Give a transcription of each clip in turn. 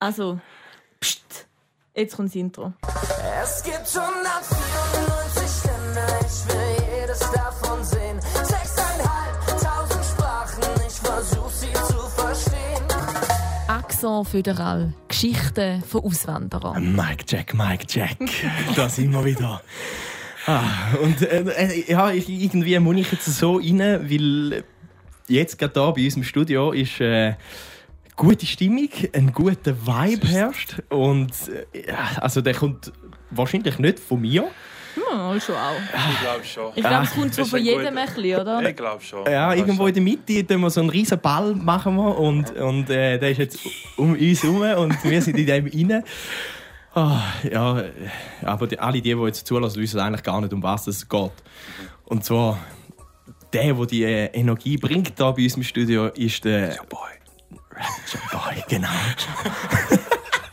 Also, pst, jetzt kommt das Intro. Es gibt 194 Länder, ich will jedes davon sehen. Sechseinhalbtausend Sprachen, ich versuch sie zu verstehen. Accent Föderal. Geschichten von Auswanderern. Mike Jack, Mike Jack. da sind wir wieder. Ah, und äh, äh, ja, ich, irgendwie muss ich jetzt so rein, weil jetzt gerade hier bei uns im Studio ist äh, gute Stimmung, ein guter Vibe herrscht. Und äh, also der kommt wahrscheinlich nicht von mir. Ja, schon auch. Ich glaube schon. Ich glaube, es kommt so von jedem ein bisschen, oder? Ich glaube schon. Ja, irgendwo in der Mitte tun wir so einen riesen Ball machen wir und, und äh, der ist jetzt um uns herum und wir sind in dem rein. Ah, ja, aber die, alle, die, die jetzt zulassen, wissen eigentlich gar nicht, um was es geht. Und zwar, der, der die äh, Energie bringt hier bei uns im Studio, ist der Rapture Boy, genau.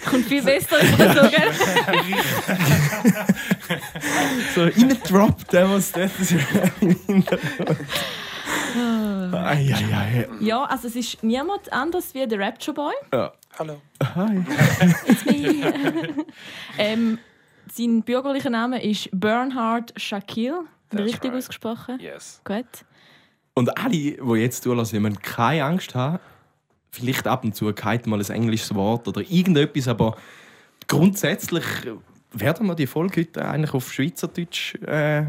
Kommt viel besser über so, gell? So reingedroppt, der was das Hintergrund. Ai, ai, ai. Ja, also es ist niemand anders wie der Rapture Boy. Ja. Hallo. ähm, sein bürgerlicher Name ist Bernhard Shaquille. That's Richtig right. ausgesprochen? Yes. Gut. Und alle, die jetzt zulassen, müssen keine Angst haben. Vielleicht ab und zu kein mal ein englisches Wort oder irgendetwas, aber grundsätzlich werden wir die Folge heute eigentlich auf Schweizerdeutsch äh,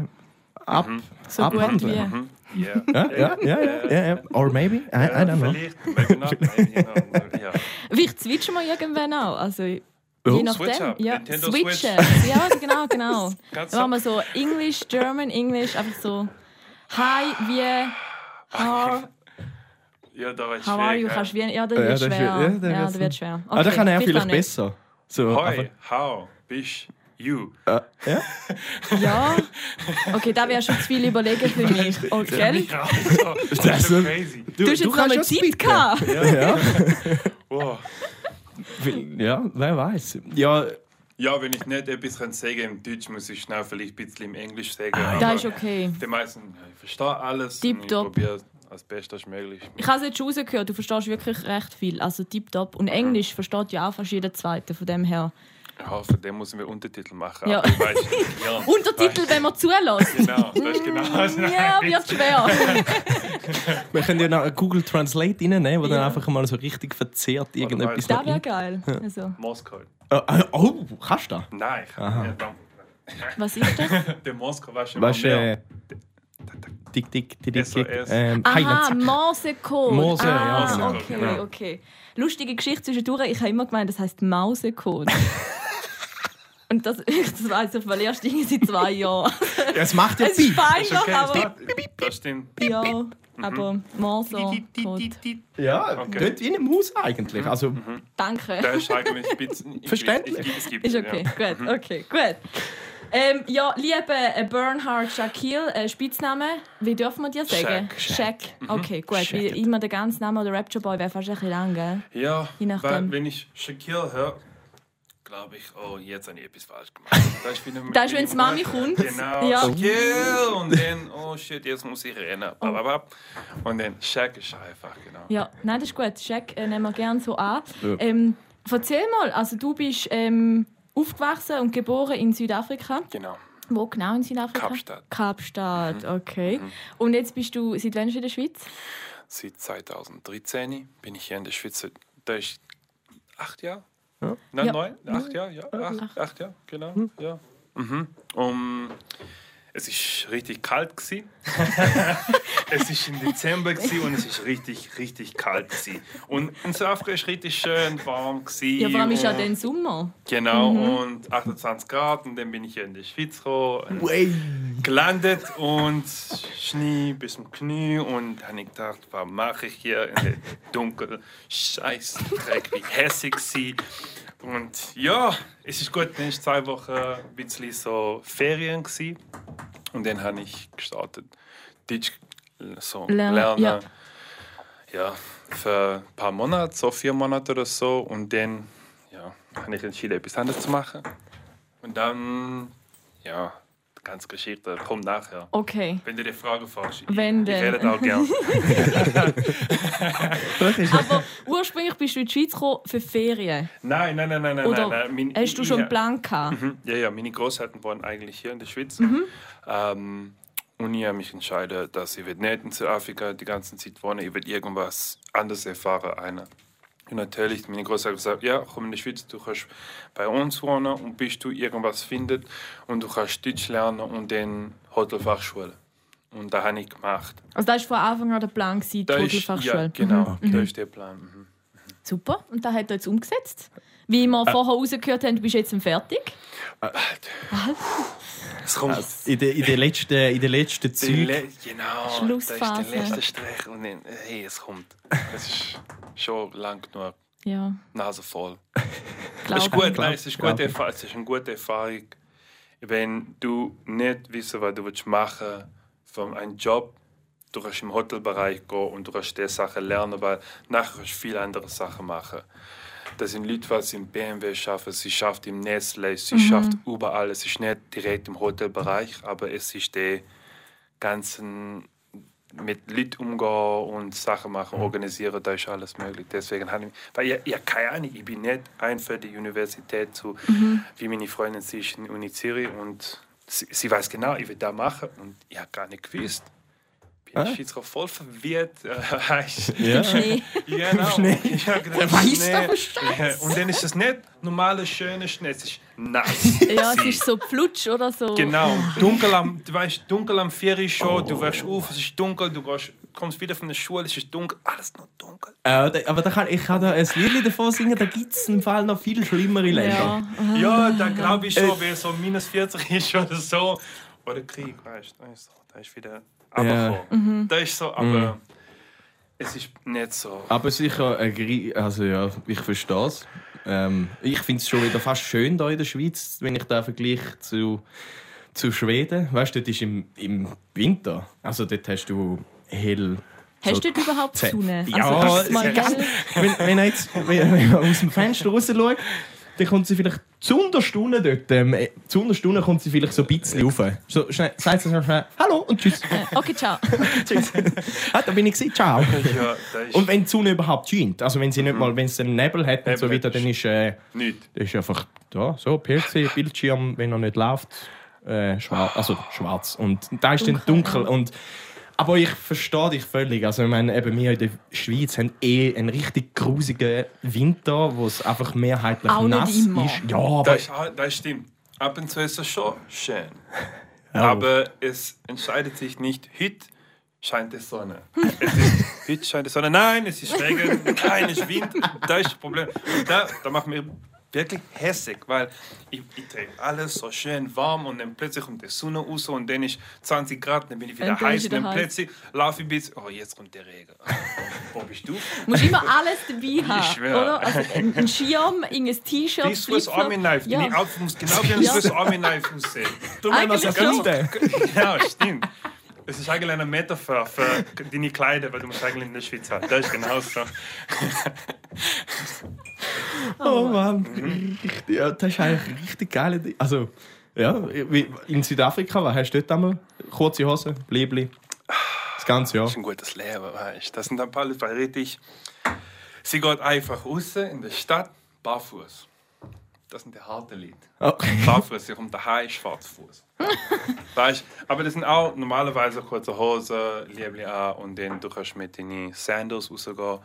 ab, So gut abhandeln. wie. Yeah. Ja, ja, ja, ja, ja, ja. Or maybe, I, I don't know. Vielleicht, maybe not, maybe, know, ja. Vielleicht switchen wir irgendwann auch. Also, je Oh. nachdem. Switch up. Ja, Nintendo switchen. Switch. Ja, genau, genau. Ganz Dann machen wir so English, German, English, einfach so. Hi, wie. How, Ja, da wird how are you? schwer. Kannst du wie. Ja, das Ja, wird das schwer. wird- ja, Ja, das das wird- wird schwer. ah, da kann er vielleicht besser. So, Hoi, how bist you? äh, ja? Ja. Okay, da wäre schon zu viel überlegen für mich. Okay. Ja. Das ist so- crazy. Du hast jetzt noch kannst mal schon Zeit gehabt. Ja, ja. Wow. ja, wer weiß. Ja, Ja, wenn ich nicht etwas kann sagen im Deutsch, muss ich schnell vielleicht ein bisschen im Englisch sagen. Ah, Das ist okay. Die meisten, ja, ich verstehe alles. und Tipptopp. Ich probiere als Bestes möglich. Ich habe es jetzt schon rausgehört, du verstehst wirklich recht viel. Also tipptopp. Und Englisch versteht ja auch fast jeder Zweite von dem her. Ja, von dem müssen wir Untertitel machen. Ja. aber ich weiß, ja, Untertitel, wenn man zulässt. Genau, das ist genau das. Ja, wird schwer. wir können ja noch Google Translate reinnehmen, wo dann Ja. einfach mal so richtig verzerrt irgendetwas weißt Das wäre geil. Also, Moskau. Äh, Oh, kannst du das? Nein, ich ja, dann- was ist das? der Moskau war schon Weißt du, mehr. äh, tick, tick, tick, tick. Ähm, Aha. Morsecode. Morse, ja, ah, genau, okay, genau. okay. Lustige Geschichte zwischendurch. Ich habe immer gemeint, das heisst Mausecode. Und das, das weiss ich, weil erst seit zwei Jahren. Ja, es macht ja Es ist Piep. Ist okay, aber. das stimmt. Ja, Mhm. aber Morse-Code. Ja, Okay. nicht wie eine Maus eigentlich. Also, Danke. Das ist eigentlich ein bisschen... ich- Verständlich. es gibt- Ist okay, ja. gut, okay, gut. Ähm, ja, liebe äh, Bernhard Shaquille, äh, Spitzname, wie dürfen wir dir sagen? Shaq. Shaq. Okay, gut, Shaq. weil immer der ganze Name oder Rapture Boy wäre fast ein bisschen lang, gell? Ja, Je nachdem. wenn ich Shaquille höre, glaube ich, oh, jetzt habe ich etwas falsch gemacht. Das ist, Das ist, wenn die Mami kommt. Genau, Ja. Shaquille und dann, oh shit, jetzt muss ich rennen. Blablabla. Und dann Shaq ist einfach, genau. Ja, nein, das ist gut. Shaq äh, nehmen wir gerne so an. Ja. Ähm, erzähl mal, also du bist ähm, aufgewachsen und geboren in Südafrika. Genau, Wo genau in Südafrika? Kapstadt. Mhm. Kapstadt, okay. Und jetzt bist du, seit wann schon in der Schweiz? Seit 2013 bin ich hier in der Schweiz. Da ist acht Jahre? Ja. Nein, Ja. neun? Acht Jahre? Ja, acht, acht Jahre, genau. Ja. Mhm. Um, es ist richtig kalt gsi. es ist im Dezember gsi und es ist richtig, richtig kalt gsi. Und in Südafrika ist richtig schön warm gsi. Ja, vor allem ist ja und- dann Sommer. Genau, und 28 Grad und dann bin ich hier in der Schweiz gekommen, gelandet und Schnee bis zum Knie und habe ich gedacht, was mache ich hier in der dunkel Scheiß wie hässig sie. Und ja, es ist gut, dann ist zwei Wochen ein bisschen so Ferien gsi und dann habe ich gestartet Deutsch so Lernen, lernen. ja. ja. für ein paar Monate, so vier Monate oder so und dann ja, habe ich entschieden, etwas anderes zu machen. Und dann, ja, ganze Geschichte kommt nachher. Okay. Wenn du die Frage fragst, Wenn ich, ich rede auch gern. Aber ursprünglich bist du in die Schweiz gekommen für Ferien. nein, nein, nein, nein, nein. Oder nein, nein. Mein- hast du schon ja. einen Plan gehabt? Mhm. Ja, ja, meine Großeltern wohnen eigentlich hier in der Schweiz. Mhm. Ähm, und ich habe mich entschieden, dass ich nicht in Südafrika die ganze Zeit wohnen Ich will irgendwas anderes erfahren. Eine. Und natürlich, meine Großeltern haben gesagt, ja, komm in die Schweiz, du kannst bei uns wohnen und bis du irgendwas findest und du kannst Deutsch lernen und dann Hotelfachschule. Und das habe ich gemacht. Also das war von Anfang an der Plan, gewesen, die Da ist, ja, Hotelfachschule. genau, Mhm. da ist der Plan. Mhm. Super. Und das hat er jetzt umgesetzt. Wie wir vorher rausgehört haben, bist du jetzt fertig. Es kommt In den in den letzten, in den letzten Zügen. Le genau, Schlussphase. das ist der letzte Strich und dann, hey, es kommt. Es ist schon lang genug Ja, Nase voll. Es ist gut, Glaub- nein, es ist, gute. Erfahrung, es ist eine gute Erfahrung, wenn du nicht wissen, was du willst machen von einem Job. Du kannst im Hotelbereich gehen und du kannst diese Sachen lernen, weil nachher kannst du viele andere Sachen machen. Das sind Leute, die im BMW schaffen, sie schafft im Nestle, sie schafft überall. Es ist nicht direkt im Hotelbereich, aber es ist der ganzen mit Leuten umgehen und Sachen machen, organisieren, da ist alles möglich. Deswegen habe ich, weil ich, ich habe keine Ahnung, ich bin nicht ein für die Universität zu, wie meine Freundin, sie ist in der Uni Zürich und sie, sie weiß genau, ich will da machen und ich habe gar nicht gewusst. Ich bin Ah. der auch voll verwirrt. äh. Ja. Schnee. Ja, genau. Schnee. Ja, genau. Schnee. doch Bescheid. Ja, Und dann ist es nicht normaler, schöner Schnee, es ist nass. Ja, es ist so flutsch oder so. Genau, dunkel am, du weißt, dunkel am Ferry schon, du wachst auf, es ist dunkel, du gehst, kommst wieder von der Schule, es ist dunkel, alles noch dunkel. Äh, aber da kann, ich kann da ein Lied davon singen, da gibt es im Fall noch viel schlimmere Länder. Ja. Ja, da glaube ich schon, wenn so minus 40 ist oder so. Oder Krieg, weißt du, da ist, so, da ist wieder runtergekommen. Da ist so, aber es ist nicht so. Aber sicher, also ja, ich verstehe es. Ähm, ich finde es schon wieder fast schön hier in der Schweiz, wenn ich da vergleiche zu, zu Schweden. Weißt du, dort ist im, im Winter, also dort hast du hell. Hast so du dort überhaupt Sonne? Ja, also, das ist mal ja. wenn, wenn, er jetzt, wenn, wenn man aus dem Fenster raus schaut, dann kommt sie vielleicht zu Unterstunden dort. Ähm, äh, zu Unterstunden kommt sie vielleicht so ein bisschen rauf. So schnell, sagt sie so schnell Hallo und Tschüss. Äh, Okay, ciao. tschüss. ah, da bin ich gewesen. Ciao. Ja, Und wenn die Sonne überhaupt scheint, also wenn sie nicht mal, wenn es einen Nebel hat und so weiter, dann ist, äh, nichts. das ist einfach da, so PC, Bildschirm, wenn er nicht läuft, äh, schwarz, also schwarz. Und da ist dann Dunkel. Und, aber ich verstehe dich völlig. Also ich meine, eben wir in der Schweiz haben eh einen richtig grusigen Winter, wo es einfach mehrheitlich Auch nicht nass immer. ist. Ja, aber Das, ist- das stimmt. Ab und zu ist es schon schön. Ja. Aber es entscheidet sich nicht, heute scheint die Sonne. Es ist, heute scheint die Sonne. Nein, es ist Regen. Nein, es ist Wind. Da ist das Problem. Und da, da macht mir wirklich hässlich, weil ich, ich drehe alles so schön warm und dann plötzlich kommt die Sonne raus und dann ist 20 Grad, dann bin ich wieder dann heiß und dann heiß. plötzlich laufe ich bis, oh, jetzt kommt der Regen. Wo bist du? Du musst immer alles dabei haben. schwör. Oder? Also ein ein Schirm, irgendein T-Shirt. Die Swiss. Army Knife. Ja. Deine Outfit muss genau wie ein Ja. Swiss Army Knife aussehen. es Eigentlich schon. erfunden. Ja, stimmt. Es ist eigentlich eine Metapher für deine Kleider, weil du musst eigentlich in der Schweiz haben. Das ist genau so. Oh Mann, richtig, ja, das ist eigentlich richtig geil. Also, ja, wie- in Südafrika, was hast du dort einmal? Kurze Hose, Blibli, das ganze Jahr. Das ist ein gutes Leben, weißt du. Das sind ein paar Leute, richtig. Sie geht einfach raus in der Stadt, barfuß. Das sind die harten Leute. Okay. Barfuß, sie kommt daheim, schwarzfuß. Weißt du? Aber das sind auch normalerweise kurze Hose, Liebli an und dann du kannst mit deinen Sandals rausgehen.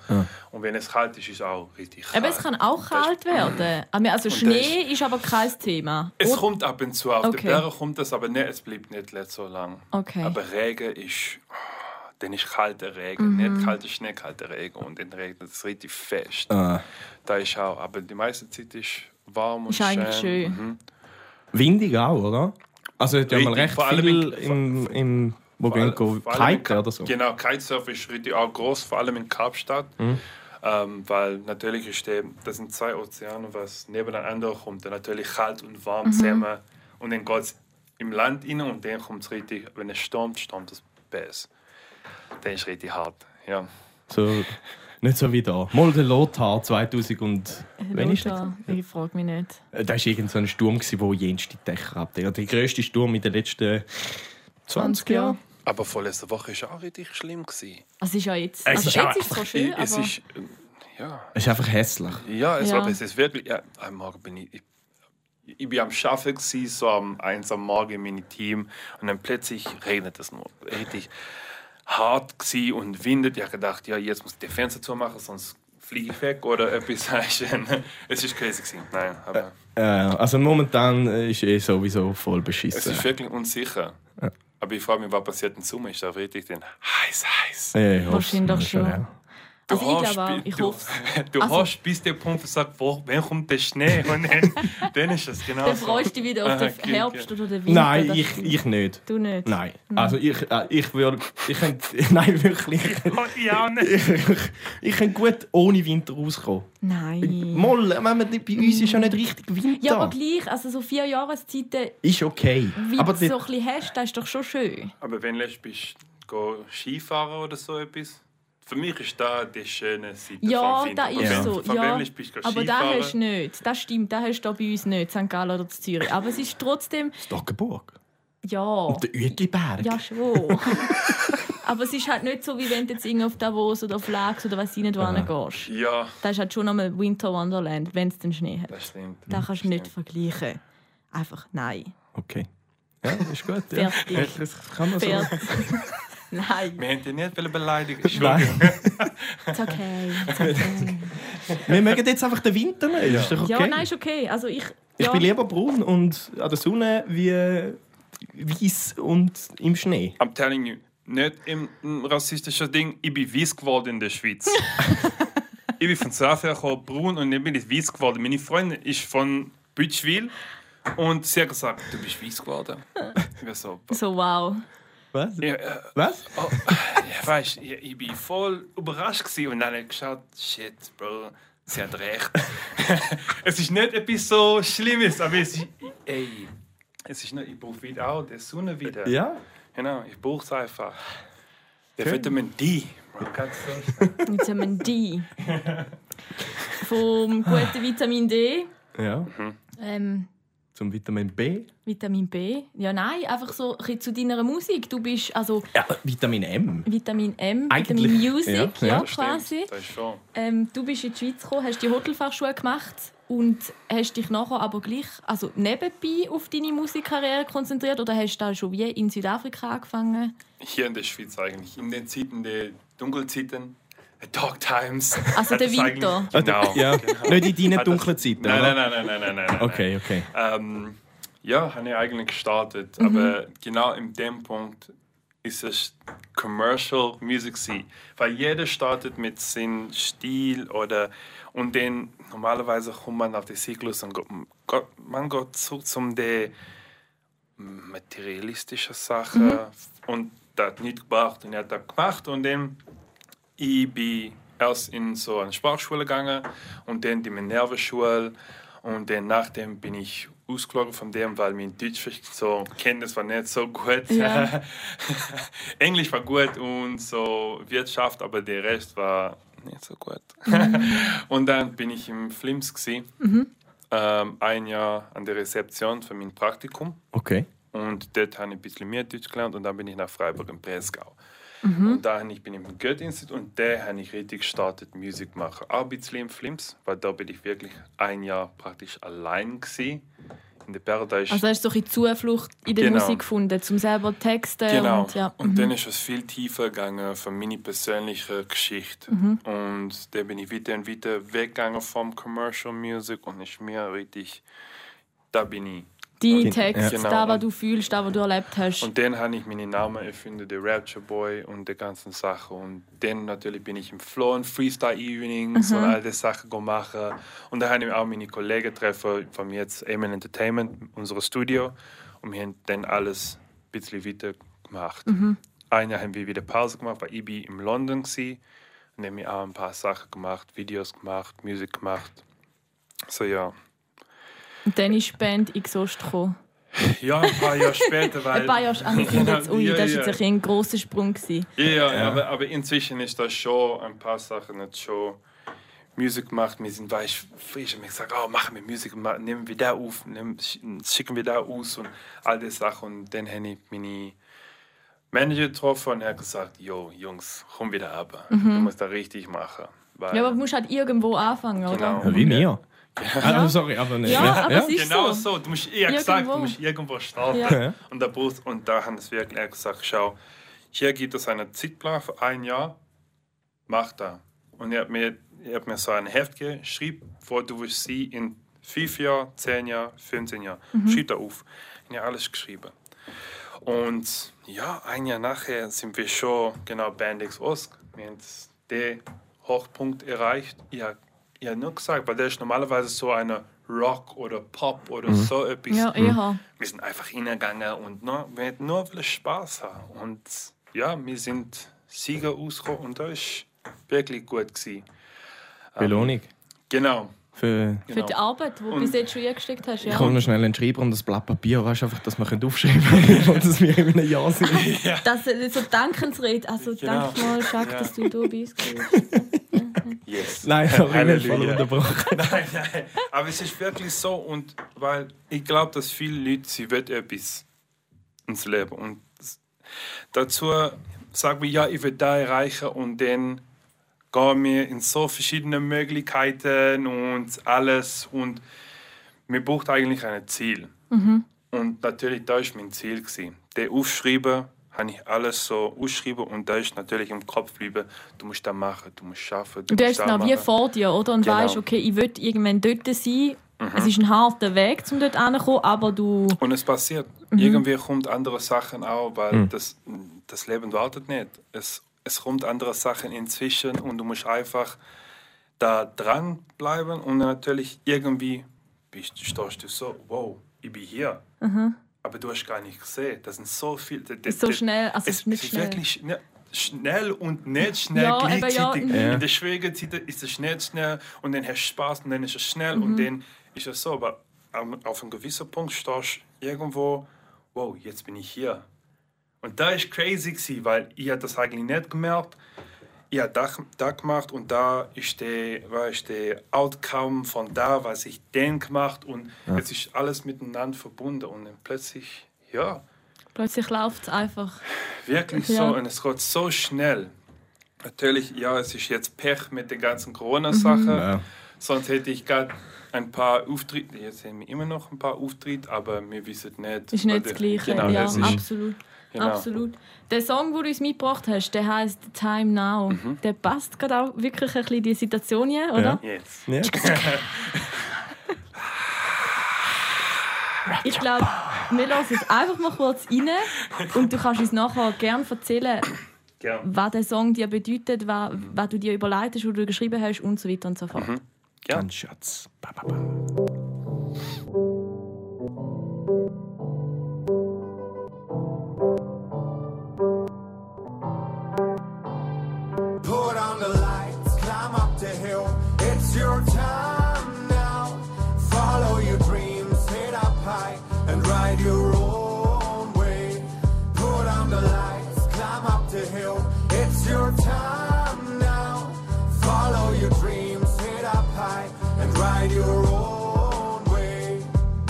Und wenn es kalt ist, ist es auch richtig kalt. Aber es kann auch kalt werden. Also das Schnee ist aber kein Thema. Es Oder- kommt ab und zu. Auf Okay. den Bergen kommt es, aber nicht, es bleibt nicht letzt so lang. Okay. Aber Regen ist. oh, Dann ist kalter Regen, Mhm. nicht kalter Schnee, kalter Regen. Und dann regnet es richtig fest. Ah. Da ist auch. Aber die meiste Zeit ist warm und Ist eigentlich schön. Mhm. Windig auch, oder? Also, hat ja mal recht vor allem viel in- im, im wo Vor gehen kiten oder so. Genau, Kitesurfen ist richtig auch groß, vor allem in Kapstadt. Mhm. Ähm, weil natürlich ist der, das sind zwei Ozeane, was nebeneinander kommt. Dann natürlich kalt und warm Mhm. zusammen. Und dann geht es im Land rein und dann kommt es richtig, wenn es stürmt, stürmt es besser. Dann ist es richtig hart. Ja. So Nicht so wie da. Mal der Lothar 2000 und... Wann ist der? Lothar, Ich frage mich nicht. Äh, Das war irgend so ein Sturm, der jenste Dächer abdeckt. Der grösste Sturm in den letzten 20 Jahren. Aber vorletzte Woche war auch richtig schlimm. Gewesen. Also es ist ja jetzt... Es Also ist jetzt ist es so schön, es aber... ist, äh, ja, Es ist einfach hässlich. ja, es, Ja. aber es ist wirklich. Ja, am Morgen bin ich. Ich, ich bin am Schaffen, gewesen, so am 1 am Morgen in meinem Team. Und dann plötzlich regnet es nur. Richtig hart gewesen und windet. Ich habe gedacht, ja, jetzt muss ich die Fenster zumachen, sonst fliege ich weg oder etwas. es ist crazy. Gewesen. Nein, aber Äh, also momentan äh, ist eh sowieso voll es beschissen. ist wirklich unsicher. Aber ich frage mich, was passiert im Sommer? Ist da richtig denn heiß, heiß? Ja, hoff's. Wahrscheinlich schon. ja. Du Also ich hast glaube auch, ich du, hoffe Du Also- hast bis der Punkt gesagt, wo, wann kommt der Schnee? Und dann, dann ist es genau Dann so. freust du dich wieder auf Ah, den okay, Herbst okay. oder den Winter. Nein, ich, ich nicht. Du nicht? Nein. Also ich, äh, ich würde... Ich könnte... Nein, wirklich. Oh, ja, nicht. Ich, ich könnte gut ohne Winter rauskommen. Nein. Mal, wenn man nicht, bei uns ist ja nicht richtig Winter. Ja, aber gleich, also so vier Jahreszeiten, ist okay. wie aber du so ein bisschen hast, das ist doch schon schön. Aber wenn du bist, go Skifahren oder so etwas, für mich ist da die schöne Seite Ja, das Aber ist wenn, so. Von Ja, bist du aber das Skifahren? hast du nicht. Das stimmt, das hast du da bei uns nicht, St. Gallen oder Zürich. Aber es ist trotzdem, Stockenburg. ja, Und der Uetliberg. ja schon. aber es ist halt nicht so, wie wenn du jetzt irgendwie auf Davos oder auf Lax oder was nicht wohin gehst. Ja, Das ist halt schon einmal Winter Wonderland, wenn es den Schnee hat. das stimmt. Das kannst du nicht vergleichen. Einfach nein. Okay. Ja, das ist gut. Ja. Fertig. Das kann man so. Nein, Wir haben dich nicht beleidigen. Nein. it's okay. It's okay. Wir mögen jetzt einfach den Winter nicht. Ist doch okay. Ja, nein, ist okay. Also ich, Ich ja, bin lieber braun und an der Sonne wie weiß und im Schnee. I'm telling you, nicht im, rassistischen Ding, ich bin weiß geworden in der Schweiz. ich bin von Safia gekommen, braun und dann bin ich weiß geworden. Meine Freundin ist von Bütschwil und sie hat gesagt, du bist weiß geworden. Ich war so, so wow. Was? ja, äh, Was? oh, ja, weißt, ich, ich bin voll überrascht gewesen und dann habe ich geschaut, shit, Bro, sie hat recht. es ist nicht etwas so Schlimmes, aber es ist, ey, es ist nicht, ich brauche wieder auch die Sonne wieder. Ja. Genau, ich brauche es einfach. Der Schön. Vitamin D. Bro, so Vitamin D. Vom guten Vitamin D. Ja. Ähm, Zum Vitamin B. Vitamin B. Ja, nein, einfach so ein bisschen zu deiner Musik. Du bist also Ja, Vitamin M. Vitamin M, Eigentlich, Vitamin Music, ja, ja, ja, quasi. Das ist schon. Ähm, du bist in die Schweiz gekommen, hast die Hotelfachschule gemacht und hast dich nachher aber gleich also nebenbei auf deine Musikkarriere konzentriert oder hast du da schon wie in Südafrika angefangen? Hier in der Schweiz eigentlich. In den Zeiten der Dunkelzeiten, Dark Times. Also der Winter. Genau. Ja. genau. Nicht in deinen das- dunklen Zeiten. Nein, nein, nein, nein, nein, nein, nein. Okay, okay. Ähm, ja, habe ich eigentlich gestartet. Mhm. Aber genau in dem Punkt ist es Commercial Music gewesen. Weil jeder startet mit seinem Stil oder und dann normalerweise kommt man auf den Zyklus und go- go- man geht zurück zum der materialistischen Sache Mhm. und das hat nicht gebracht und er hat das gemacht und dann ich bin erst in so eine Sprachschule gegangen und dann die Minerva-Schule und dann nachdem bin ich ausgelogen von dem, weil mein Deutsch so Kenntnis war nicht so gut. Ja. Englisch war gut und so Wirtschaft, aber der Rest war nicht so gut. und dann bin ich im Flims gsi, ähm, ein Jahr an der Rezeption für mein Praktikum. Okay. Und dort habe ich ein bisschen mehr Deutsch gelernt und dann bin ich nach Freiburg im Breisgau. Und dann ich bin ich im Goethe-Institut und da habe ich richtig gestartet, Musik machen. Auch ein bisschen im Flims, weil da bin ich wirklich ein Jahr praktisch allein gewesen. In der Paradise. Also hast du so ein bisschen Zuflucht in der Genau. Musik gefunden, um selber Texte Genau. und ja. Und mhm. dann ist es viel tiefer gegangen von meiner persönlichen Geschichte. Mhm. Und dann bin ich wieder und wieder weggegangen vom Commercial Music und ist mir richtig, da bin ich. Dein Ja. Text, Genau. da, was du fühlst, da, was du erlebt hast. Und dann habe ich meinen Namen erfunden, der Rapture Boy und die ganzen Sachen. Und dann natürlich bin ich im Flow und Freestyle Evenings und all die Sachen gemacht. Und dann habe ich auch meine Kollegen getroffen von jetzt Amen Entertainment, unser Studio. Und wir haben dann alles ein bisschen weiter gemacht. Ein Jahr haben wir wieder Pause gemacht, weil ich bin in London war. Und dann haben wir auch ein paar Sachen gemacht, Videos gemacht, Musik gemacht. So ja. Und dann ist die Band Ost gekommen. Ja, ein paar Jahre später, weil... Ein paar Jahre, ah, ich finde jetzt, ui, Ja, das ja. war jetzt ein grosser Sprung. Gewesen. Ja, ja, Ja. Aber, aber inzwischen ist das schon ein paar Sachen jetzt schon Musik gemacht. Wir sind weich frisch und ich sage, oh, machen wir Musik, nehmen wir da auf, nehmen, sch- schicken wir da aus und all die Sachen. Und dann habe ich meine Manager getroffen und er hat gesagt, jo, Jungs, komm wieder ab. Du musst da richtig machen. Weil, Mhm. Ja, aber du musst halt irgendwo anfangen, oder? Genau. Ja, wie mir. Ah, sorry, aber nicht. Ja, aber ist Genau so. so. Du musst, ich habe gesagt, Irgendwo. du musst irgendwo starten. Ja. Und, der Bus, und da haben sie wirklich gesagt, schau, hier gibt es einen Zeitplan für ein Jahr, mach da. Und er hat mir, er hat mir so ein Heft geschrieben, wo du willst sie in fünf Jahren, zehn Jahren, 15 Jahren. Schreib da auf. Und er hat alles geschrieben. Und ja, ein Jahr nachher sind wir schon genau Bandix Osk. Wir haben den Hochpunkt erreicht. Ich habe ich hab nur gesagt, weil der ist normalerweise so eine Rock oder Pop oder so etwas. Ja, eher. Wir sind einfach hingegangen und nur, wir hatten nur viel Spaß haben. Und ja, wir sind Sieger rausgekommen und das war wirklich gut. Gewesen. Belohnung. Genau. Für Für genau. die Arbeit, die du bis jetzt schon eingesteckt hast. ich Ja. komme noch schnell einen Schreiber und das Blatt Papier, weißt einfach, dass wir aufschreiben können, und dass wir in einem Jahr sind. Das ist so Dankensrede. Also Genau. danke mal, Jacques, Ja. dass du da bei uns bist. Yes. Nein, ich bin voll Halleluja. unterbrochen. nein, nein. Aber es ist wirklich so und weil ich glaube, dass viele Leute sie wird etwas ins Leben und dazu sagen wir ja, ich will da erreichen und dann gehen wir in so verschiedene Möglichkeiten und alles und mir braucht eigentlich ein Ziel und natürlich da ist mein Ziel gewesen. Der aufschreiben habe ich alles so ausschreiben und da ist natürlich im Kopf geblieben, du musst das machen, du musst schaffen. Und du musst hast es noch wie vor dir, oder? Und Genau. weißt, okay, ich will irgendwann dort sein. Mhm. Es ist ein harter Weg, um dort hinzukommen, aber du. Und es passiert. Mhm. Irgendwie kommt andere Sachen auch, weil das, das Leben wartet nicht. Es, es kommt andere Sachen inzwischen und du musst einfach da dran bleiben und natürlich irgendwie bist, stehst du so, wow, ich bin hier. Aber du hast gar nicht gesehen. Das sind so viele. Mhm. Ist so schnell, also es ist nicht schnell. wirklich schne- schnell und nicht schnell Ja, gleichzeitig. ja, mhm. In der schwierigen Zeit ist es schnell, schnell und dann hast du Spaß und dann ist es schnell Mhm. und dann ist es so. Aber auf einem gewissen Punkt stehst du irgendwo, wow, jetzt bin ich hier. Und da ist crazy gewesen, weil ich das eigentlich nicht gemerkt. Ich habe das, das gemacht und da ist der, weißt, der Outcome von da, was ich den gemacht und jetzt ist alles miteinander verbunden und dann plötzlich, ja, Plötzlich läuft es einfach. Wirklich Ja. so und es geht so schnell. Natürlich, ja, es ist jetzt Pech mit der ganzen Corona-Sache. Ja. Sonst hätte ich gerade ein paar Auftritte, jetzt haben wir immer noch ein paar Auftritte, aber wir wissen nicht. Ist nicht das Gleiche. Genau, ja, das ist, absolut. Genau. Absolut. Der Song, den du uns mitgebracht hast, der heißt Time Now. Mhm. Der passt gerade auch wirklich ein bisschen in die Situation hier, oder? Yes. Ja. Ich glaube, wir lassen jetzt einfach mal kurz rein und du kannst uns nachher gerne erzählen, Gern. was der Song dir bedeutet, was, was du dir überlegt hast, was du geschrieben hast und so weiter und so fort. Mhm. Gern. Ganz Schatz. Ba, ba, ba.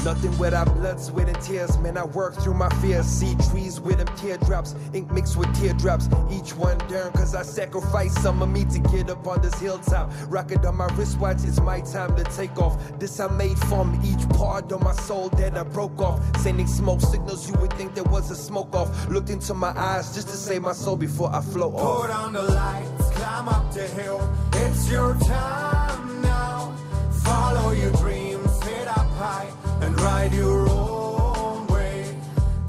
Nothing without blood, sweat, and tears. Man, I work through my fears. See trees with them teardrops, ink mixed with teardrops. Each one down, cause I sacrificed some of me to get up on this hilltop. Rocket on my wristwatch, it's my time to take off. This I made from each part of my soul that I broke off. Sending smoke signals, you would think there was a smoke off. Looked into my eyes just to save my soul before I float off. Put on the lights, climb up the hill. It's your time now. Follow your dreams, head up high and ride your own way.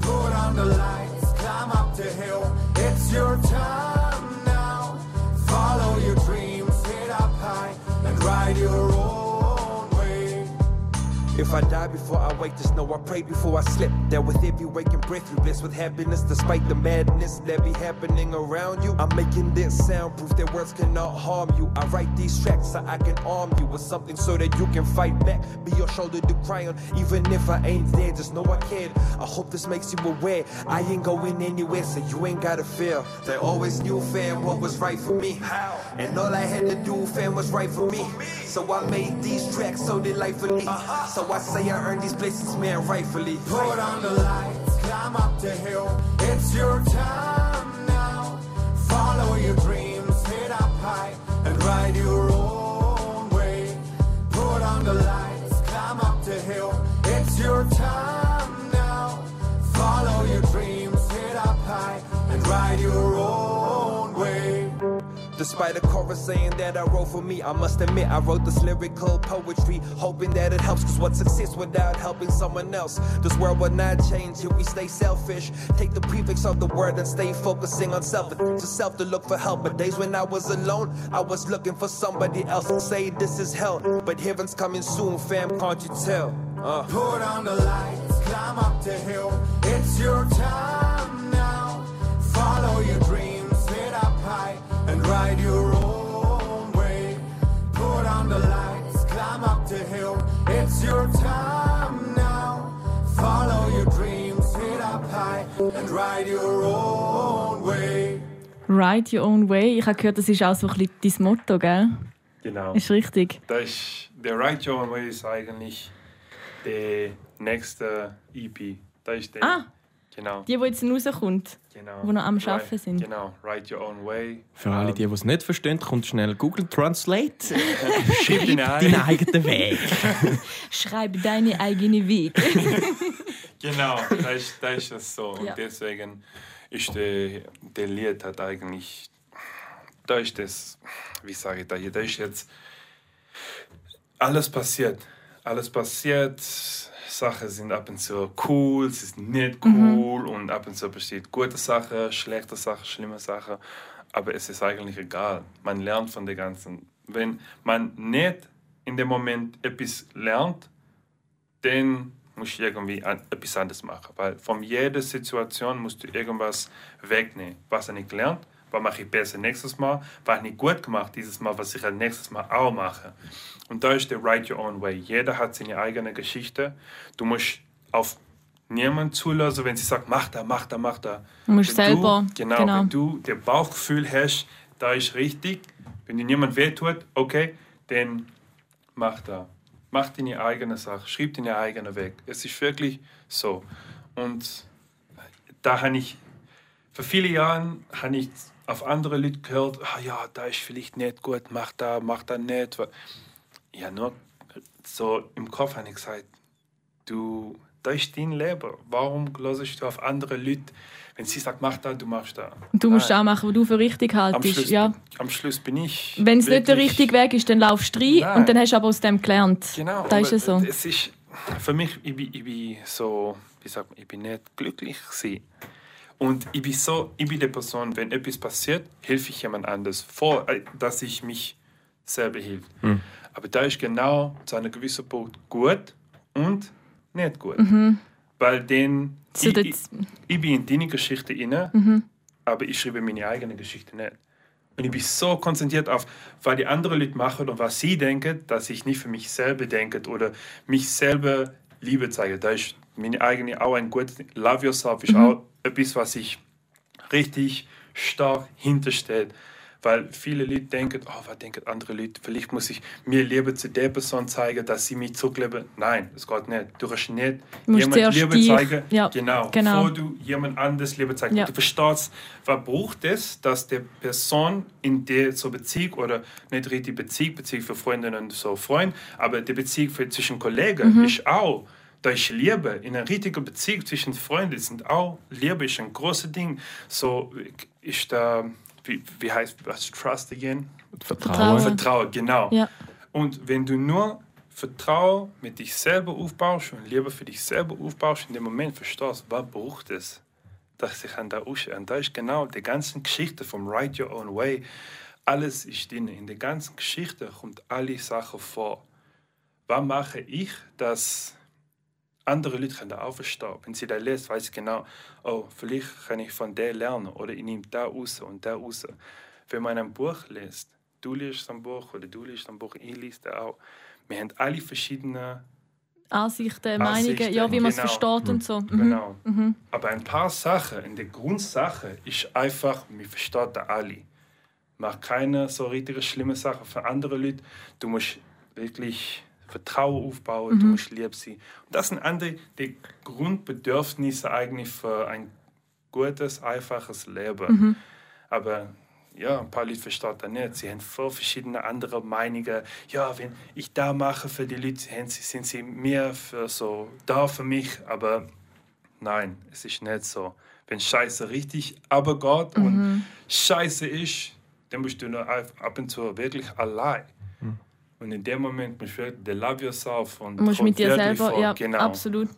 Put on the lights, climb up the hill. It's your time now. Follow your dreams, head up high and ride your. If I die before I wake, just know I prayed before I slept. That with every waking breath, you bliss with happiness, despite the madness that be happening around you. I'm making this soundproof that words cannot harm you. I write these tracks so I can arm you with something so that you can fight back. Be your shoulder to cry on, even if I ain't there. Just know I cared. I hope this makes you aware. I ain't going anywhere, so you ain't gotta fear. They always knew, fam, what was right for me. How? And all I had to do, fam, was right for me. So I made these tracks so delightfully. Uh-huh. So I say I earned these places, man, rightfully. Put on the lights, climb up the hill. It's your time Despite a chorus saying that I wrote for me, I must admit I wrote this lyrical poetry, hoping that it helps. Cause what's success without helping someone else? This world will not change if we stay selfish. Take the prefix of the word and stay focusing on self. To self to look for help. But days when I was alone, I was looking for somebody else to say this is hell. But heaven's coming soon, fam, can't you tell? Uh. Put on the lights, climb up the hill. It's your time ride your own way. Put on the lights, climb up the hill. It's your time now. Follow your dreams, head up high, and ride your own way. Ride your own way. Ich habe gehört, das ist auch so ein bisschen dein Motto, gell? Genau. Ist richtig. Das ist, der Right Your Own Way ist eigentlich der nächste EP. Das ist der. Ah. Genau. Die, die jetzt rauskommt. Genau. die noch am Right- Arbeiten sind. Genau. Right Your Own Way. Für alle, die, die es nicht verstehen, kommt schnell Google Translate. Schreib. Deinen eigenen Weg. Schreib deine eigene Weg. Genau, da ist, da ist das so. Und Ja. deswegen ist der, der Lied hat eigentlich. Da ist das, wie sage ich da hier, da ist jetzt alles passiert. Alles passiert. Sachen sind ab und zu cool, sie sind nicht cool und ab und zu passiert gute Sachen, schlechte Sachen, schlimme Sachen. Aber es ist eigentlich egal. Man lernt von der ganzen. Wenn man nicht in dem Moment etwas lernt, dann musst du irgendwie etwas anderes machen. Weil von jeder Situation musst du irgendwas wegnehmen. Was habe ich gelernt? Was mache ich besser nächstes Mal? Was habe ich gut gemacht dieses Mal, was ich nächstes Mal auch mache? Und da ist der Write Your Own Way. Jeder hat seine eigene Geschichte. Du musst auf niemanden zulassen, wenn sie sagt, mach da, mach da, mach da. Du musst Wenn selber, Du, genau, genau. wenn du das Bauchgefühl hast, da ist richtig. Wenn dir niemand wehtut, okay, dann mach da. Mach deine eigene Sache, schreib deine eigene Weg. Es ist wirklich so. Und da habe ich, vor vielen Jahren habe ich auf andere Leute gehört, ah ja, da ist vielleicht nicht gut, mach da, mach da nicht. Ja, nur so im Kopf habe ich gesagt, du, da ist dein Leben. Warum hörst du auf andere Leute, wenn sie sagt, mach da, du machst da. Du musst Nein. auch machen, was du für richtig am haltest. Schluss, Ja. am Schluss bin ich. Wenn es nicht der richtige Weg ist, dann laufst du rein Nein. und dann hast du aber aus dem gelernt. Genau. Da ist es so. Es ist für mich, ich bin, ich bin so, wie sagt man, ich bin nicht glücklich gewesen. Und ich bin so, ich bin die Person, wenn etwas passiert, helfe ich jemand anders vor, äh, dass ich mich selber hilft. Aber da ist genau zu einem gewissen Punkt gut und nicht gut. Weil den, Mhm. So, ich, ich, das- ich bin in deine Geschichte inne, Mhm. aber ich schreibe meine eigene Geschichte nicht. Und ich bin so konzentriert auf, was die anderen Leute machen und was sie denken, dass ich nicht für mich selber denke oder mich selber Liebe zeige. Da ist meine eigene auch ein gutes Love Yourself ist auch etwas, was ich richtig stark hinterstellt. Weil viele Leute denken, oh, was denken andere Leute? Vielleicht muss ich mir Liebe zu der Person zeigen, dass sie mich zurücklieben. Nein, das geht nicht. Du kannst nicht Du jemand Liebe dich- zeigen, ja, genau, genau. bevor du jemand anderes Liebe zeigst. Ja. Du verstehst, was braucht es, dass die Person in der so Beziehung oder nicht richtig Beziehung, Beziehung für Freundinnen und so Freund, aber die Beziehung für, zwischen Kollegen Mhm. ist auch, da ist Liebe. In einer richtigen Beziehung zwischen Freunden sind auch Liebe ist ein großes Ding. So ist da, wie, wie heißt was Trust again? Vertrauen. Vertrauen, genau. Ja. Und wenn du nur Vertrauen mit dich selber aufbaust und Liebe für dich selber aufbaust, in dem Moment verstehst, was braucht es, dass sich an der Usche, und da ist genau die ganze Geschichte vom Write Your Own Way, alles ist drin. In der ganzen Geschichte kommt alle Sachen vor. was mache ich, dass andere Leute können aufstehen Wenn sie da lesen, weiß ich genau, oh, vielleicht kann ich von der lernen oder ich nehme da raus und da raus. Wenn man ein Buch liest, du liest ein Buch oder du liest ein Buch, ich lese auch. Wir haben alle verschiedene Ansichten, Meinungen, Ansichten, ja, wie man es genau. versteht und so. Mhm. Genau. Aber ein paar Sachen, in der Grundsache ist einfach, wir verstehen alle. Mach keine so richtige schlimme Sachen für andere Leute. Du musst wirklich Vertrauen aufbauen, du musst lieb sein. Und das sind andere die Grundbedürfnisse eigentlich für ein gutes, einfaches Leben. Aber ja, ein paar Leute verstehen das nicht. Sie haben voll verschiedene andere Meinungen. Ja, wenn ich da mache für die Leute, sind sie mehr für so da für mich. Aber nein, es ist nicht so. Wenn Scheiße richtig aber geht und Scheiße ist, dann bist du nur ab und zu wirklich allein. Und in dem Moment musst du wirklich love yourself und musst mit dir selber, vor- ja, genau. absolut.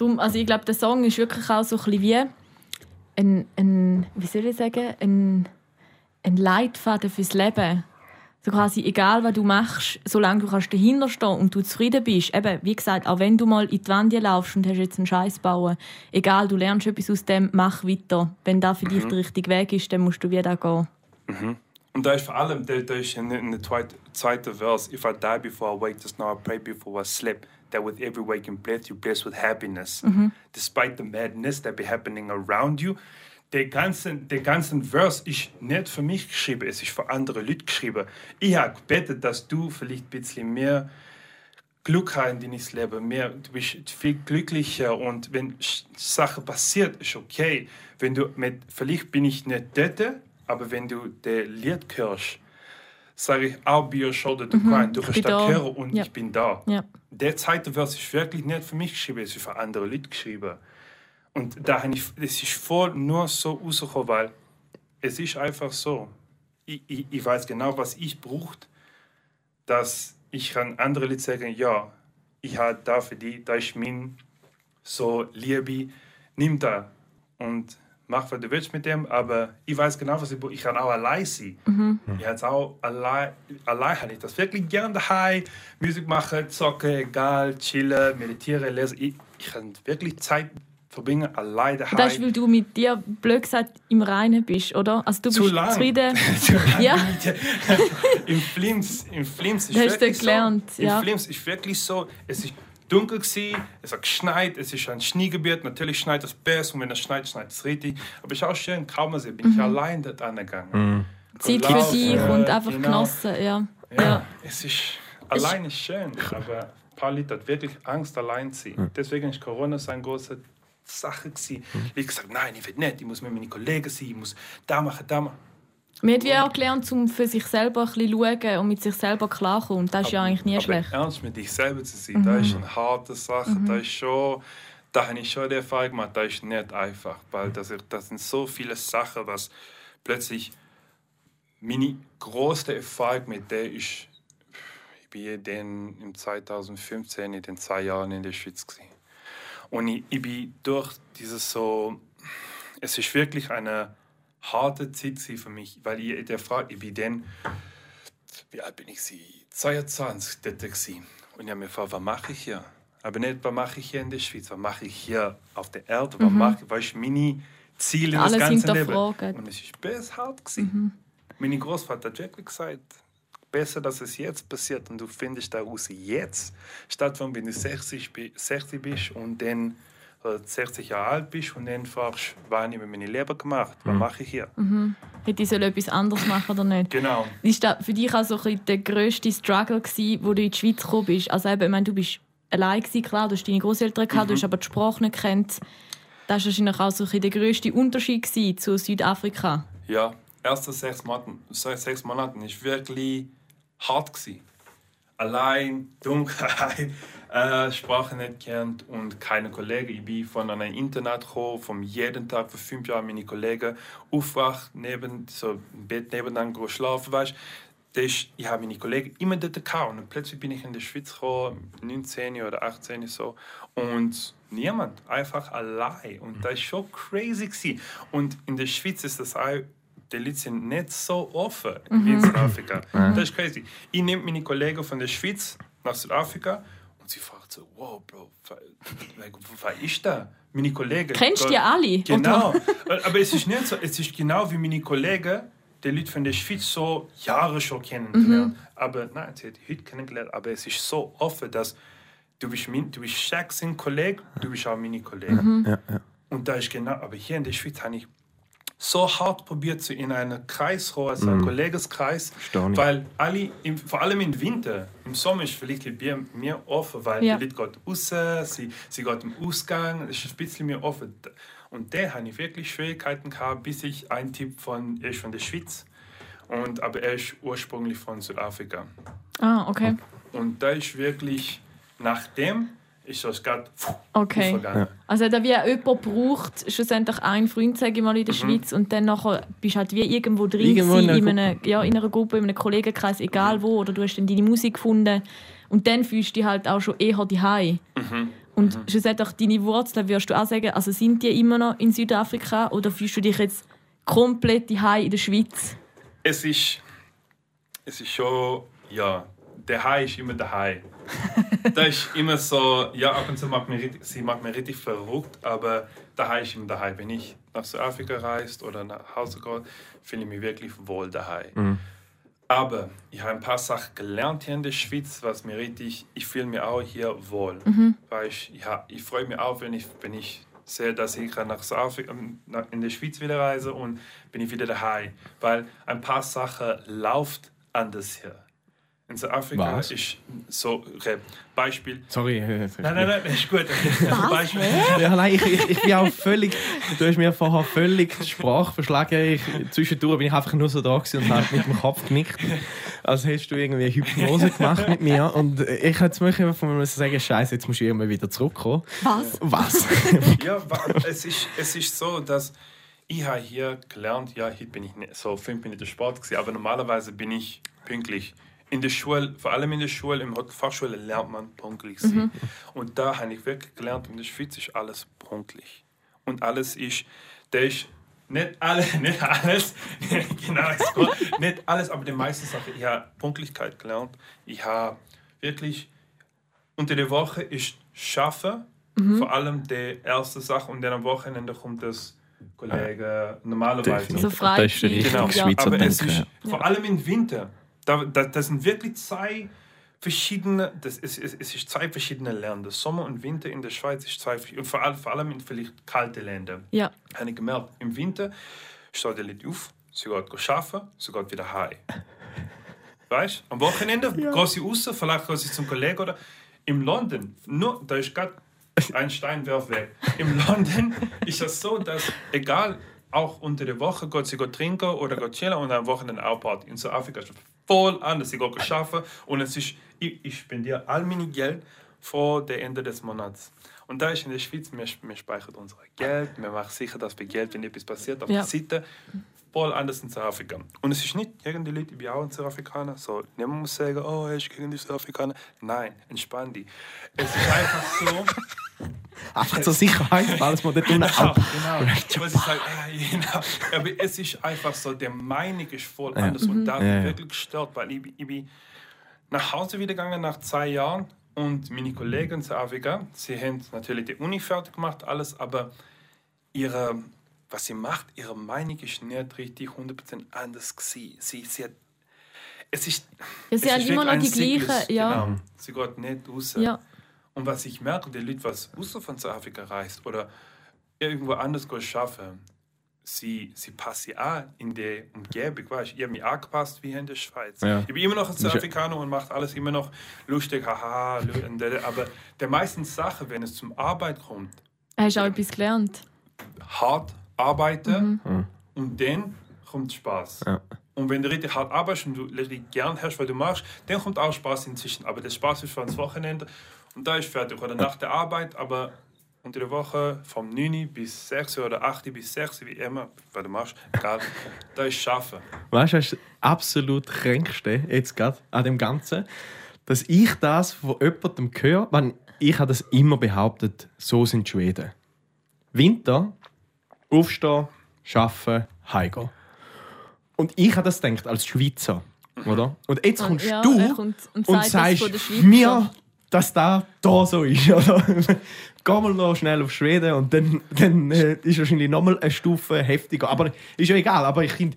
Und also ich glaube, der Song ist wirklich auch so ein bisschen wie ein, ein wie soll ich sagen, ein, ein Leitfaden fürs Leben. So quasi, egal was du machst, solange du kannst dahinter stehen und du zufrieden bist. Eben, wie gesagt, auch wenn du mal in die Wand laufst und hast jetzt einen Scheiß bauen, egal, du lernst etwas aus dem, mach weiter. Wenn das für dich der richtige Weg ist, dann musst du wieder gehen. Und da ist vor allem, da, da ist in, in der zweiten zweite Vers, If I die before I wake, just now I pray before I sleep, that with every waking breath you bless with happiness. Despite the madness that be happening around you. Der ganze, der ganze Vers ist nicht für mich geschrieben, es ist für andere Leute geschrieben. Ich habe gebetet, dass du vielleicht ein bisschen mehr Glück hast in deinem Leben, mehr, du bist viel glücklicher und wenn Sachen passiert, ist okay. Wenn du mit, vielleicht bin ich nicht dort, aber wenn du das Lied hörst, sage ich, I'll be your shoulder to cry. Du ich kannst bin das da. hören und Ja. ich bin da. Ja. Der zweite Vers ist wirklich nicht für mich geschrieben, es ist für andere Leute geschrieben. Und da habe ich, es ist voll nur so rausgekommen, weil es ist einfach so. Ich, ich, ich weiß genau, was ich brauche, dass ich kann andere Leute sagen, ja, ich habe da für die, da ist mein so Liebe, nimm da und mach, was du willst mit dem, aber ich weiß genau, was ich. Ich kann auch allein sein. Ich habe auch allein, allein habe ich das wirklich gerne daheim, Musik machen, zocken, egal, chillen, meditieren, lesen. Ich, ich kann wirklich Zeit verbringen, allein daheim. Das ist, weil du mit dir, blöd gesagt, im Reinen bist, oder? Also du Zu bist lang. zufrieden. Ja. Im Flims, im Flims ist Das hast du wirklich gelernt, so. ja. Im Flims ist wirklich so. Es ist dunkel gsi, es hat geschneit, es ist ein Schneegebiet. Natürlich schneit es besser und wenn es schneit, schneit es richtig. Aber ist auch schön, kaum bin ich Mhm. allein dort angegangen. Zeit für Laufen, dich und einfach genau. genossen, ja. Ja, ja. es ist allein ist schön, aber ein paar Leute haben wirklich Angst, allein zu sein. Deswegen ist Corona so eine große Sache gewesen. Ich gesagt, nein, ich will nicht, ich muss mit meinen Kollegen sein, ich muss da machen, da machen. Man hat wie auch gelernt, um für sich selber ein bisschen zu schauen und mit sich selber klarzukommen. Und das ist ja eigentlich nie aber schlecht. Mhm. ernst mit dich selber zu sein, das ist eine harte Sache. Das ist schon, da habe ich schon die Erfahrung gemacht, das ist nicht einfach. Weil das, das sind so viele Sachen, was plötzlich meine größte Erfahrung mit der ist, ich bin dann im 2015 in den zwei Jahren in der Schweiz gewesen. Und ich, ich bin durch dieses so, es ist wirklich eine harte Zeit für mich, weil ich der Frage, ich bin dann wie alt bin ich? Sie 22 dort gewesen. Und ich habe mir gefragt, was mache ich hier? Aber nicht, was mache ich hier in der Schweiz? Was mache ich hier auf der Erde? Was mache ich? Was ist meine Ziele in das Mhm. Ganze Leben? Und es ist besser hart gewesen. Mein Großvater hat wirklich gesagt, besser, dass es jetzt passiert und du findest da raus jetzt, statt wenn du 60, bi- 60 bist und dann 60 Jahre alt bist und dann fragst, was habe ich mit meinem Leben gemacht? Was mache ich hier? Hätte ich soll etwas anderes machen oder nicht? Genau. Ist das für dich auch so ein bisschen der grösste Struggle gewesen, wo du in die Schweiz gekommen bist? Also eben, ich meine, du bist allein gewesen, klar, du hast deine Großeltern gehabt, Mhm. du hast aber die Sprache nicht kennt. Das war wahrscheinlich auch so ein bisschen der grösste Unterschied gewesen zu Südafrika. Ja, erste sechs Monate, sechs sechs Monate ist wirklich hart gewesen. Allein, Dunkelheit, äh, Sprache nicht kennt und keine Kollegen. Ich bin von einem Internat gekommen, von jeden Tag für fünf Jahre meine Kollegen aufwacht, neben, so im Bett nebeneinander schlafen, weißt das ist, ich habe meine Kollegen immer dort gehabt. Und plötzlich bin ich in die Schweiz gekommen, 19 oder 18 so. Und niemand, einfach allein. Und das ist schon crazy. Gewesen. Und in der Schweiz ist das auch, die Leute sind nicht so offen wie in Südafrika. Das ist crazy. Ich nehme meine Kollegen von der Schweiz nach Südafrika sie fragt so, wow, Bro, wer ist da? Meine Kollegen. Kennst du alle? Genau. Aber es ist nicht so, es ist genau wie meine Kollegen, die Leute von der Schweiz so Jahre schon kennengelernt. Aber nein, sie hat die heute kennengelernt, aber es ist so offen, dass du bist, mein, du bist sein Kollege, du bist auch meine Kollege. Und da ist genau, aber hier in der Schweiz habe ich so hart probiert, so in einen Kreis, also einen Kollegenkreis, Verstehe ich. weil alle, im, vor allem im Winter, im Sommer ist vielleicht ein bisschen mehr offen, weil Ja. die Leute gehen raus, sie, sie geht im Ausgang, es ist ein bisschen mehr offen. Und da habe ich wirklich Schwierigkeiten gehabt, bis ich ein Typ von, er ist von der Schweiz, und, aber er ist ursprünglich von Südafrika. Ah, okay. Und da ist wirklich, nachdem ist das gerade Okay. vergangen. Also da wie jemand braucht schlussendlich einen Freund, sage ich mal, in der Schweiz und dann nachher bist du halt wie irgendwo drin Irgendwo in einer in, einer, ja, in einer Gruppe, in einem Kollegenkreis, egal wo, oder du hast dann deine Musik gefunden und dann fühlst du dich halt auch schon eher daheim. Und schlussendlich deine Wurzeln, würdest du auch sagen, also sind die immer noch in Südafrika oder fühlst du dich jetzt komplett daheim in der Schweiz? Es ist, es ist schon, ja, der Hai ist immer der Da ist immer so, ja, ab und zu macht mich, richtig- sie macht mich richtig verrückt, aber Hai ist immer der Hai. Wenn ich nach Südafrika reist oder nach Hause gehe, fühle ich mich wirklich wohl der Hai. Aber ich habe ein paar Sachen gelernt hier in der Schweiz, was mir richtig, ich fühle mich auch hier wohl. Weil ich, ja, ich freue mich auch, wenn ich, wenn ich sehe, dass ich nach Südafrika, nach- in der Schweiz wieder reise und bin ich wieder daheim. Weil ein paar Sachen läuft anders hier. In Südafrika Was? ist so, okay, Beispiel, Sorry. nein, nein, nein, ist gut. Beispiel, Ja, nein, ich, ich, ich bin auch völlig. Du hast mir vorher völlig die Sprache verschlagen. Ich, zwischendurch bin ich einfach nur so da und habe mit dem Kopf genickt. Als hättest du irgendwie Hypnose gemacht mit mir. Und ich hätte jetzt möchte von mir sagen, Scheiße, jetzt musst du irgendwann wieder zurückkommen. Was? Was? Ja, es ist, es ist so, dass ich habe hier gelernt, ja, hier bin ich nicht so fünf Minuten Sport gewesen, aber normalerweise bin ich pünktlich. In der Schule, vor allem in der Schule, in der Fachschule lernt man pünktlich sein. Und da habe ich wirklich gelernt, in der Schweiz ist alles pünktlich. Und alles ist, der ist nicht alles, nicht alles, genau, geht, nicht alles, aber die meisten Sachen. Ich habe Pünktlichkeit gelernt. Ich habe wirklich unter der Woche ist Schaffen, vor allem die erste Sache und dann am Wochenende kommt das Kollege normalerweise. So frei. Das ist richtig Genau, aber es ist vor allem im Winter. Da, da, das sind wirklich zwei verschiedene, das ist, es, es ist zwei verschiedene Länder. Sommer und Winter in der Schweiz ist zwei verschiedene, und vor allem, vor allem in vielleicht kalte Länder. Ja. Habe ich gemerkt, im Winter steht die Leute auf, sie geht arbeiten, sie geht wieder heim. Weißt du? Am Wochenende geht sie raus, vielleicht geht sie zum Kollegen oder im London, nur, da ist gerade ein Steinwerf weg. Im London ist das so, dass egal, auch unter der Woche geht sie geht trinken oder geht chillen und am Wochenende auch Party. In Südafrika ist es voll anders. Sie geht arbeiten und es ist, ich, ich spendiere all mein Geld vor dem Ende des Monats. Und da ist in der Schweiz, wir, wir speichern unser Geld, wir machen sicher, dass wir Geld, wenn etwas passiert, auf Ja. der Seite, voll anders in Südafrika. Und es ist nicht gegen die Leute, ich bin auch ein Südafrikaner, so, niemand muss sagen, oh, ist gegen die Südafrikaner. Nein, entspann dich. Es ist einfach so, Einfach zur Sicherheit, alles mal dort unten Genau, ab. genau. Was ich sage, ah, genau. Aber es ist einfach so, der Meinung ist voll anders. Und da bin Ja, ich ja. wirklich gestört, weil ich, ich bin nach Hause wieder gegangen nach zwei Jahren und meine Kollegen in Südafrika, sie haben natürlich die Uni fertig gemacht, alles, aber ihre, was sie macht, ihre Meinung ist nicht richtig 100% anders gewesen. Sie, sie hat, es ist, Ja, es sie haben ist immer noch die. Zyklus, Ja. Genau. Sie geht nicht raus. Ja. Und was ich merke, die Leute, was raus von Südafrika reist oder irgendwo anders schaffen, sie, sie passen an in der Umgebung. Weißt? Ich habe mich angepasst wie in der Schweiz. Ja. Ich bin immer noch ein Südafrikaner und macht alles immer noch lustig, haha, aber der meisten Sachen, wenn es zum Arbeit kommt, Hast du auch etwas gelernt? hart arbeiten und dann kommt Spaß. Ja. Und wenn du richtig hart arbeitest und du richtig gern hast, was du machst, dann kommt auch Spaß inzwischen. Aber der Spaß ist für das Wochenende und da ist fertig. Oder nach der Arbeit, aber unter der Woche vom 9 bis 6 oder 8 bis 6, wie immer, was du machst, egal, da ist Schaffen. Weißt du, was das absolut kränkste jetzt gerade an dem Ganzen? Dass ich das von jemandem höre, wenn ich habe das immer behauptet, so sind die Schweden. Winter, aufstehen, arbeiten, heimgehen. Und ich habe das gedacht als Schweizer. oder? Und jetzt kommst ja, du kommt und und das sagst Schweiz mir, dass da da so ist, oder? Geh mal noch schnell auf Schweden und dann, dann äh, ist wahrscheinlich nochmal eine Stufe heftiger. Aber ist ja egal, aber ich finde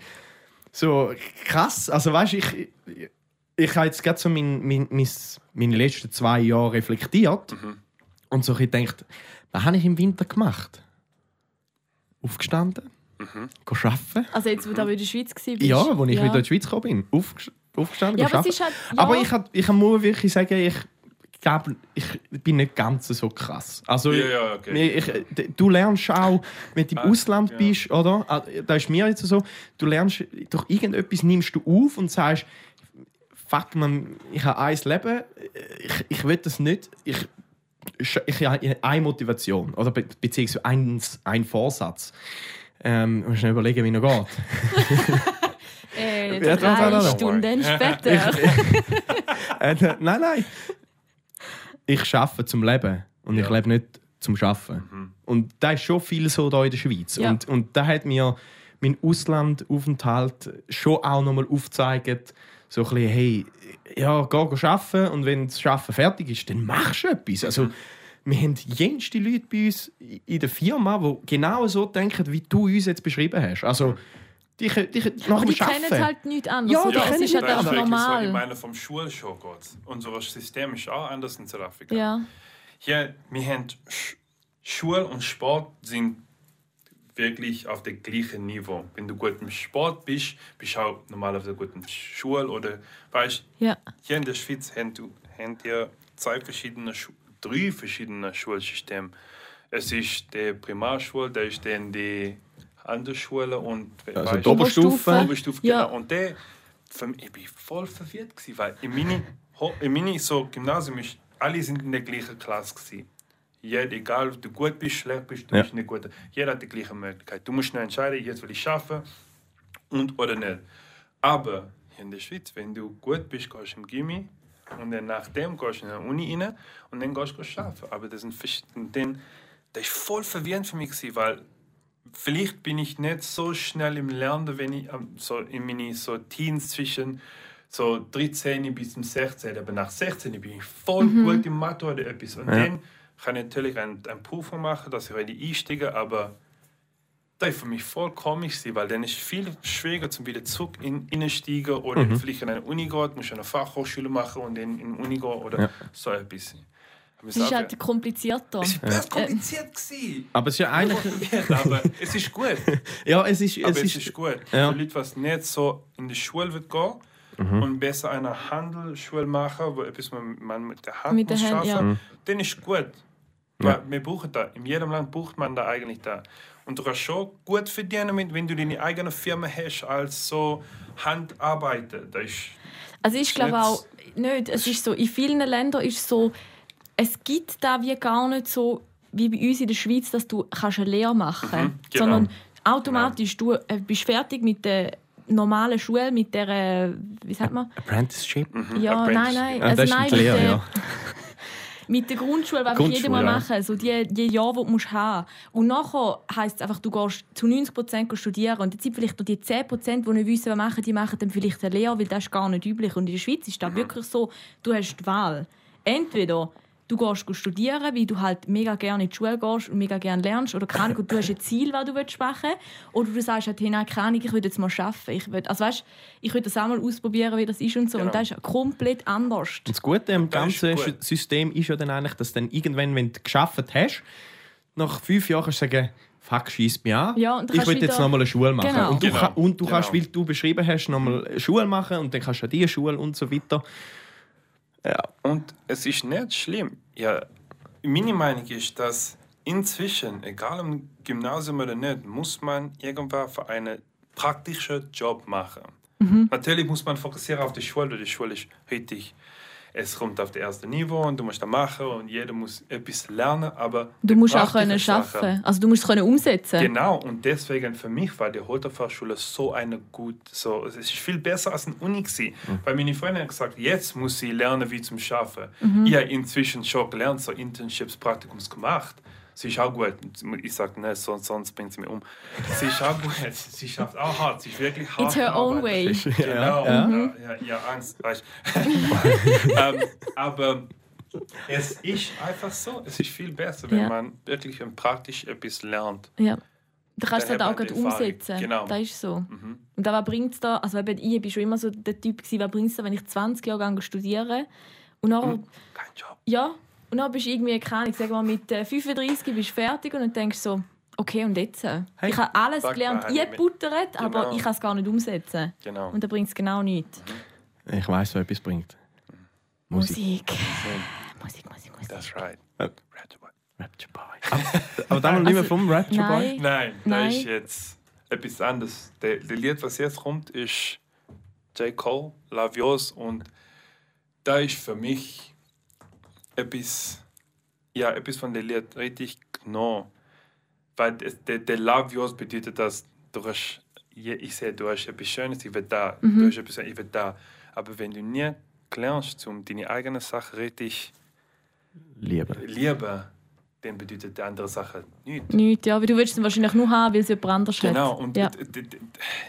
so krass, also weißt du, ich, ich, ich habe jetzt gerade so mein, mein, mein, meine letzten zwei Jahre reflektiert und so gedacht, was habe ich im Winter gemacht? Aufgestanden, mhm. arbeiten. Also jetzt, wo du aber in der Schweiz warst. Ja, als ich wieder in die Schweiz gekommen bin. Aufg aufgestanden, Ja, go aber halt- ja. aber ich, ich muss wirklich sagen, ich glaube, ich bin nicht ganz so krass. Also, Ja, ja, okay. ich, ich, du lernst auch, wenn du im Ah, Ausland ja. bist, oder? Ah, Das ist mir jetzt so, du lernst, durch irgendetwas nimmst du auf und sagst, fuck man, ich habe ein Leben, ich, ich will das nicht, ich, ich, ich habe eine Motivation, oder be beziehungsweise ein, ein Vorsatz. Ähm, muss schnell überlegen, wie er geht. Äh, Ja, das war drei noch. Stunden später. Äh, nein, nein. Ich arbeite zum Leben und ich Ja. lebe nicht zum Arbeiten. Und da ist schon viel so da in der Schweiz. Ja. Und, und da hat mir mein Auslandaufenthalt schon auch nochmal aufgezeigt, so ein bisschen, hey, ja, geh, geh arbeiten und wenn das Arbeiten fertig ist, dann machst du etwas. Also, wir haben jenste Leute bei uns in der Firma, die genau so denken, wie du uns jetzt beschrieben hast. Also, die, die, nach Aber die kennen halt nichts anderes. Ja, die es kennen ist nicht halt Das ist einfach wirklich So, ich normal. meine, vom Schulshow geht. Unser System ist auch anders in Südafrika. Ja. Hier, wir haben Sch Schule und Sport sind wirklich auf dem gleichen Niveau. Wenn du gut im Sport bist, bist du auch normalerweise gut in der Schule oder weißt ja. hier in der Schweiz haben du haben wir zwei verschiedene drei verschiedene Schulsysteme. Es ist die Primarschule, da ist dann die Handelsschule und Also weißt die Oberstufe. Oberstufe, Ja. genau. Und der, für mich, ich bin voll verwirrt gewesen, weil in mini, Ho- in mini so Gymnasium ist, alle sind in der gleichen Klasse gewesen. Jeder, egal ob du gut bist, schlecht bist, du Ja. bist nicht gut. Jeder hat die gleiche Möglichkeit. Du musst nur entscheiden, jetzt will ich schaffen und oder nicht. Aber hier in der Schweiz, wenn du gut bist, gehst du im Gimmi und dann nach dem gehst du in die Uni rein und dann gehst du arbeiten. Aber das sind dann, das ist voll verwirrend für mich gewesen, weil vielleicht bin ich nicht so schnell im Lernen, wenn ich so in meine so Teens zwischen so 13 bis zum 16, aber nach 16 bin ich voll gut im Mathe oder etwas. Und dann kann ich natürlich eine, eine Prüfung machen, dass ich heute einsteige, aber das ist für mich voll komisch, weil dann ist es viel schwieriger, zum wieder zurück in einsteigen oder vielleicht in eine Uni gehen, muss eine Fachhochschule machen und dann in die Uni gehen oder so etwas. Aber Es ist halt komplizierter. es ist echt kompliziert gewesen. Aber es ist ja eigentlich. aber es ist gut. Ja, es ist. Aber Es es ist, ist gut. Ja. Für Leute, was nicht so in die Schule wird gehen und besser eine Handelsschule machen, wo etwas man, mit der Hand Mit der muss Hand, schaffen, ja. dann ist gut. Weil wir brauchen da. In jedem Land braucht man da eigentlich da. Und du kannst schon gut verdienen, wenn du deine eigene Firma hast, als so Handarbeiter. Das ist Also ich glaube auch nicht. Es ist so, in vielen Ländern ist es so, es gibt da wie gar nicht so wie bei uns in der Schweiz, dass du kannst eine Lehre machen kannst. genau. Sondern automatisch, du äh, bist fertig mit der normalen Schule, mit der, äh, wie sagt man? Apprenticeship. Ja, nein, Apprenticeship. nein. Ah, Also das ist nein, die mit Lehre, der, ja. mit der Grundschule, was jeder Grundschule, mal ja. machen so die, die Jahre, die du musst haben Und nachher heisst es einfach, du gehst zu 90 Prozent studieren und jetzt sind vielleicht nur die 10 Prozent, die nicht wissen, was machen, die machen dann vielleicht eine Lehre, weil das ist gar nicht üblich. Und in der Schweiz ist das wirklich so, du hast die Wahl. Entweder du gehst studieren, weil du halt mega gerne in die Schule gehst und mega gerne lernst oder keine Ahnung, und du hast ein Ziel, was du willst machen oder du sagst halt, hey, nein, keine Ahnung, ich will jetzt mal arbeiten. Ich will, also weißt, ich will das auch mal ausprobieren, wie das ist und so. Und Genau. das ist komplett anders. Und das Gute am ist ganzen gut. System ist ja dann eigentlich, dass dann irgendwann, wenn du geschafft hast, nach fünf Jahren kannst du sagen, fuck, schießt mich an. Ja, und ich kannst will jetzt nochmal eine Schule machen. Genau. Und du, Genau. kann, und du kannst, Genau. weil du beschrieben hast, nochmal eine Schule machen und dann kannst du an diese Schule und so weiter. Ja. Und es ist nicht schlimm. Ja, meine Meinung ist, dass inzwischen, egal im Gymnasium oder nicht, muss man irgendwann für einen praktischen Job machen. Natürlich muss man fokussieren auf die Schule, die Schule ist richtig. Es kommt auf das erste Niveau und du musst da machen und jeder muss etwas lernen, aber Du musst auch können arbeiten. Also du musst es können umsetzen. Genau, und deswegen für mich war die Holterfachschule so eine gut, so, es ist viel besser als eine Uni gewesen. Weil meine Freundin hat gesagt, jetzt muss sie lernen, wie zum Schaffen. Ich habe inzwischen schon gelernt, so Internships, Praktikums gemacht. Sie ist auch gut. Ich sage, ne, sonst, sonst bringt sie mich um. Sie ist auch gut. Sie schafft auch hart. Sie ist wirklich hart. It's her own way. Genau. Ja, ja, ja, Angst. Weißt. ähm, aber es ist einfach so. Es ist viel besser, wenn Ja. man wirklich und praktisch etwas lernt. Ja. Da kannst du Dann es halt auch gerade umsetzen. Genau. Das ist so. Und dann, was bringt es da? Also eben, ich bin schon immer so der Typ, gewesen, was bringt es da, wenn ich 20 Jahre lang studiere und dann, Kein Job. ja, und dann bist du irgendwie, keine Ahnung, sag mal, mit äh, 35 bist du fertig und dann denkst du so, okay, und jetzt? Ich habe alles gelernt, eingebuttert, aber Genau. ich kann es gar nicht umsetzen. Genau. Und dann bringt es genau nichts. Ich weiß, was etwas bringt. Musik. Musik. Musik, Musik, Musik. That's right. Ja. Rapture Boy. Rapture Boy. Aber dann mal nicht mehr vom Rapture Boy. Nein. Nein, Nein. da ist jetzt etwas anderes. Der, der Lied, was jetzt kommt, ist J. Cole, Love Yours. Und da ist für mich etwas, ja, etwas von dem Lied richtig genau. Weil der, der Love Yours bedeutet, dass du hast, je- ich sehe, du hast etwas Schönes, ich will da. Du hast etwas, ich will da. Aber wenn du nie lernst, um deine eigene Sache richtig Liebe. lieben, dann bedeutet die andere Sache nichts. Nichts, ja, aber du willst es wahrscheinlich nur haben, weil es jemand anders hat. Genau, und ja.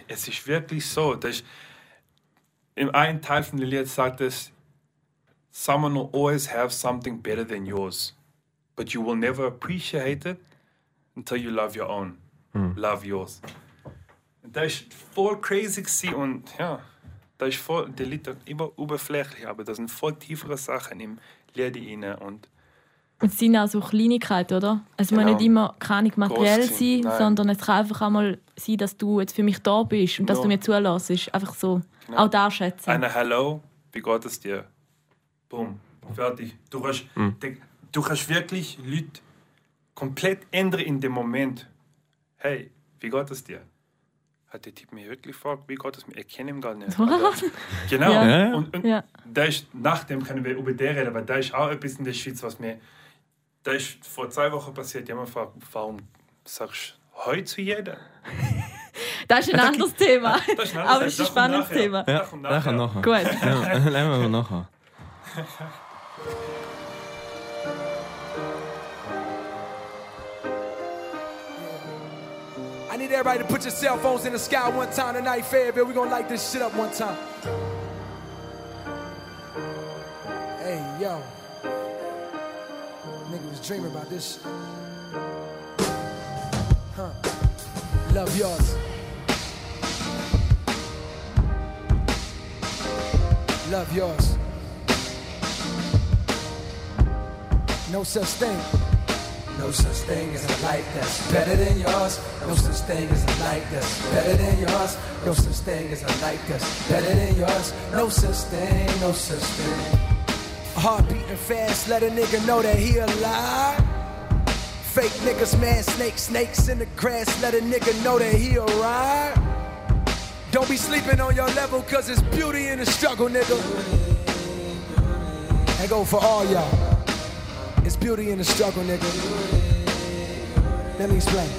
es ist wirklich so, dass im einen Teil von dem Lied sagt es, someone will always have something better than yours, but you will never appreciate it until you love your own, love yours. Und das ist voll crazy gewesen und ja, das ist voll, der Lied immer oberflächlich, aber da sind voll tiefere Sachen im Lied rein und es sind auch so Kleinigkeiten, oder? Es muss Genau. nicht immer keine materiell sein, nein. sondern es kann einfach auch mal sein, dass du jetzt für mich da bist und dass Ja. du mir zulässt. Einfach so. Genau. Auch da schätzen. Eine Hallo, wie geht es dir? Boom, fertig. Du kannst, de- du kannst wirklich Leute komplett ändern in dem Moment. Hey, wie geht es dir? Hat der Typ mir wirklich gefragt, wie geht es mir? Ich kenne ihn gar nicht. Genau. Ja. Und, und Ja. da ist, nachdem können wir über den reden, aber da ist auch etwas in der Schweiz, was mir. Da ist vor zwei Wochen passiert. Jemand fragt, warum sagst du heute zu jedem? Das ist ein anderes Thema. Das ist ein Aber es ist ein anderes- spannendes Thema. nachher. Ja, kommt nachher nachher. Gut. Ja, lernen wir nachher. I need everybody to put your cell phones in the sky one time tonight, Fayetteville. We're gonna light this shit up one time. Hey, yo. Nigga was dreaming about this. Huh. Love yours. Love yours. No such thing. No such thing as a life that's better than yours. No such thing as a life that's better than yours. No such thing as a life that's better than yours. No such thing, no such thing. Heart beating fast, let a nigga know that he alive. Fake niggas, man, snakes, snakes in the grass, let a nigga know that he alright. Don't be sleeping on your level, cause it's beauty in the struggle, nigga. That go for all y'all. It's beauty in the struggle, nigga. Let me explain.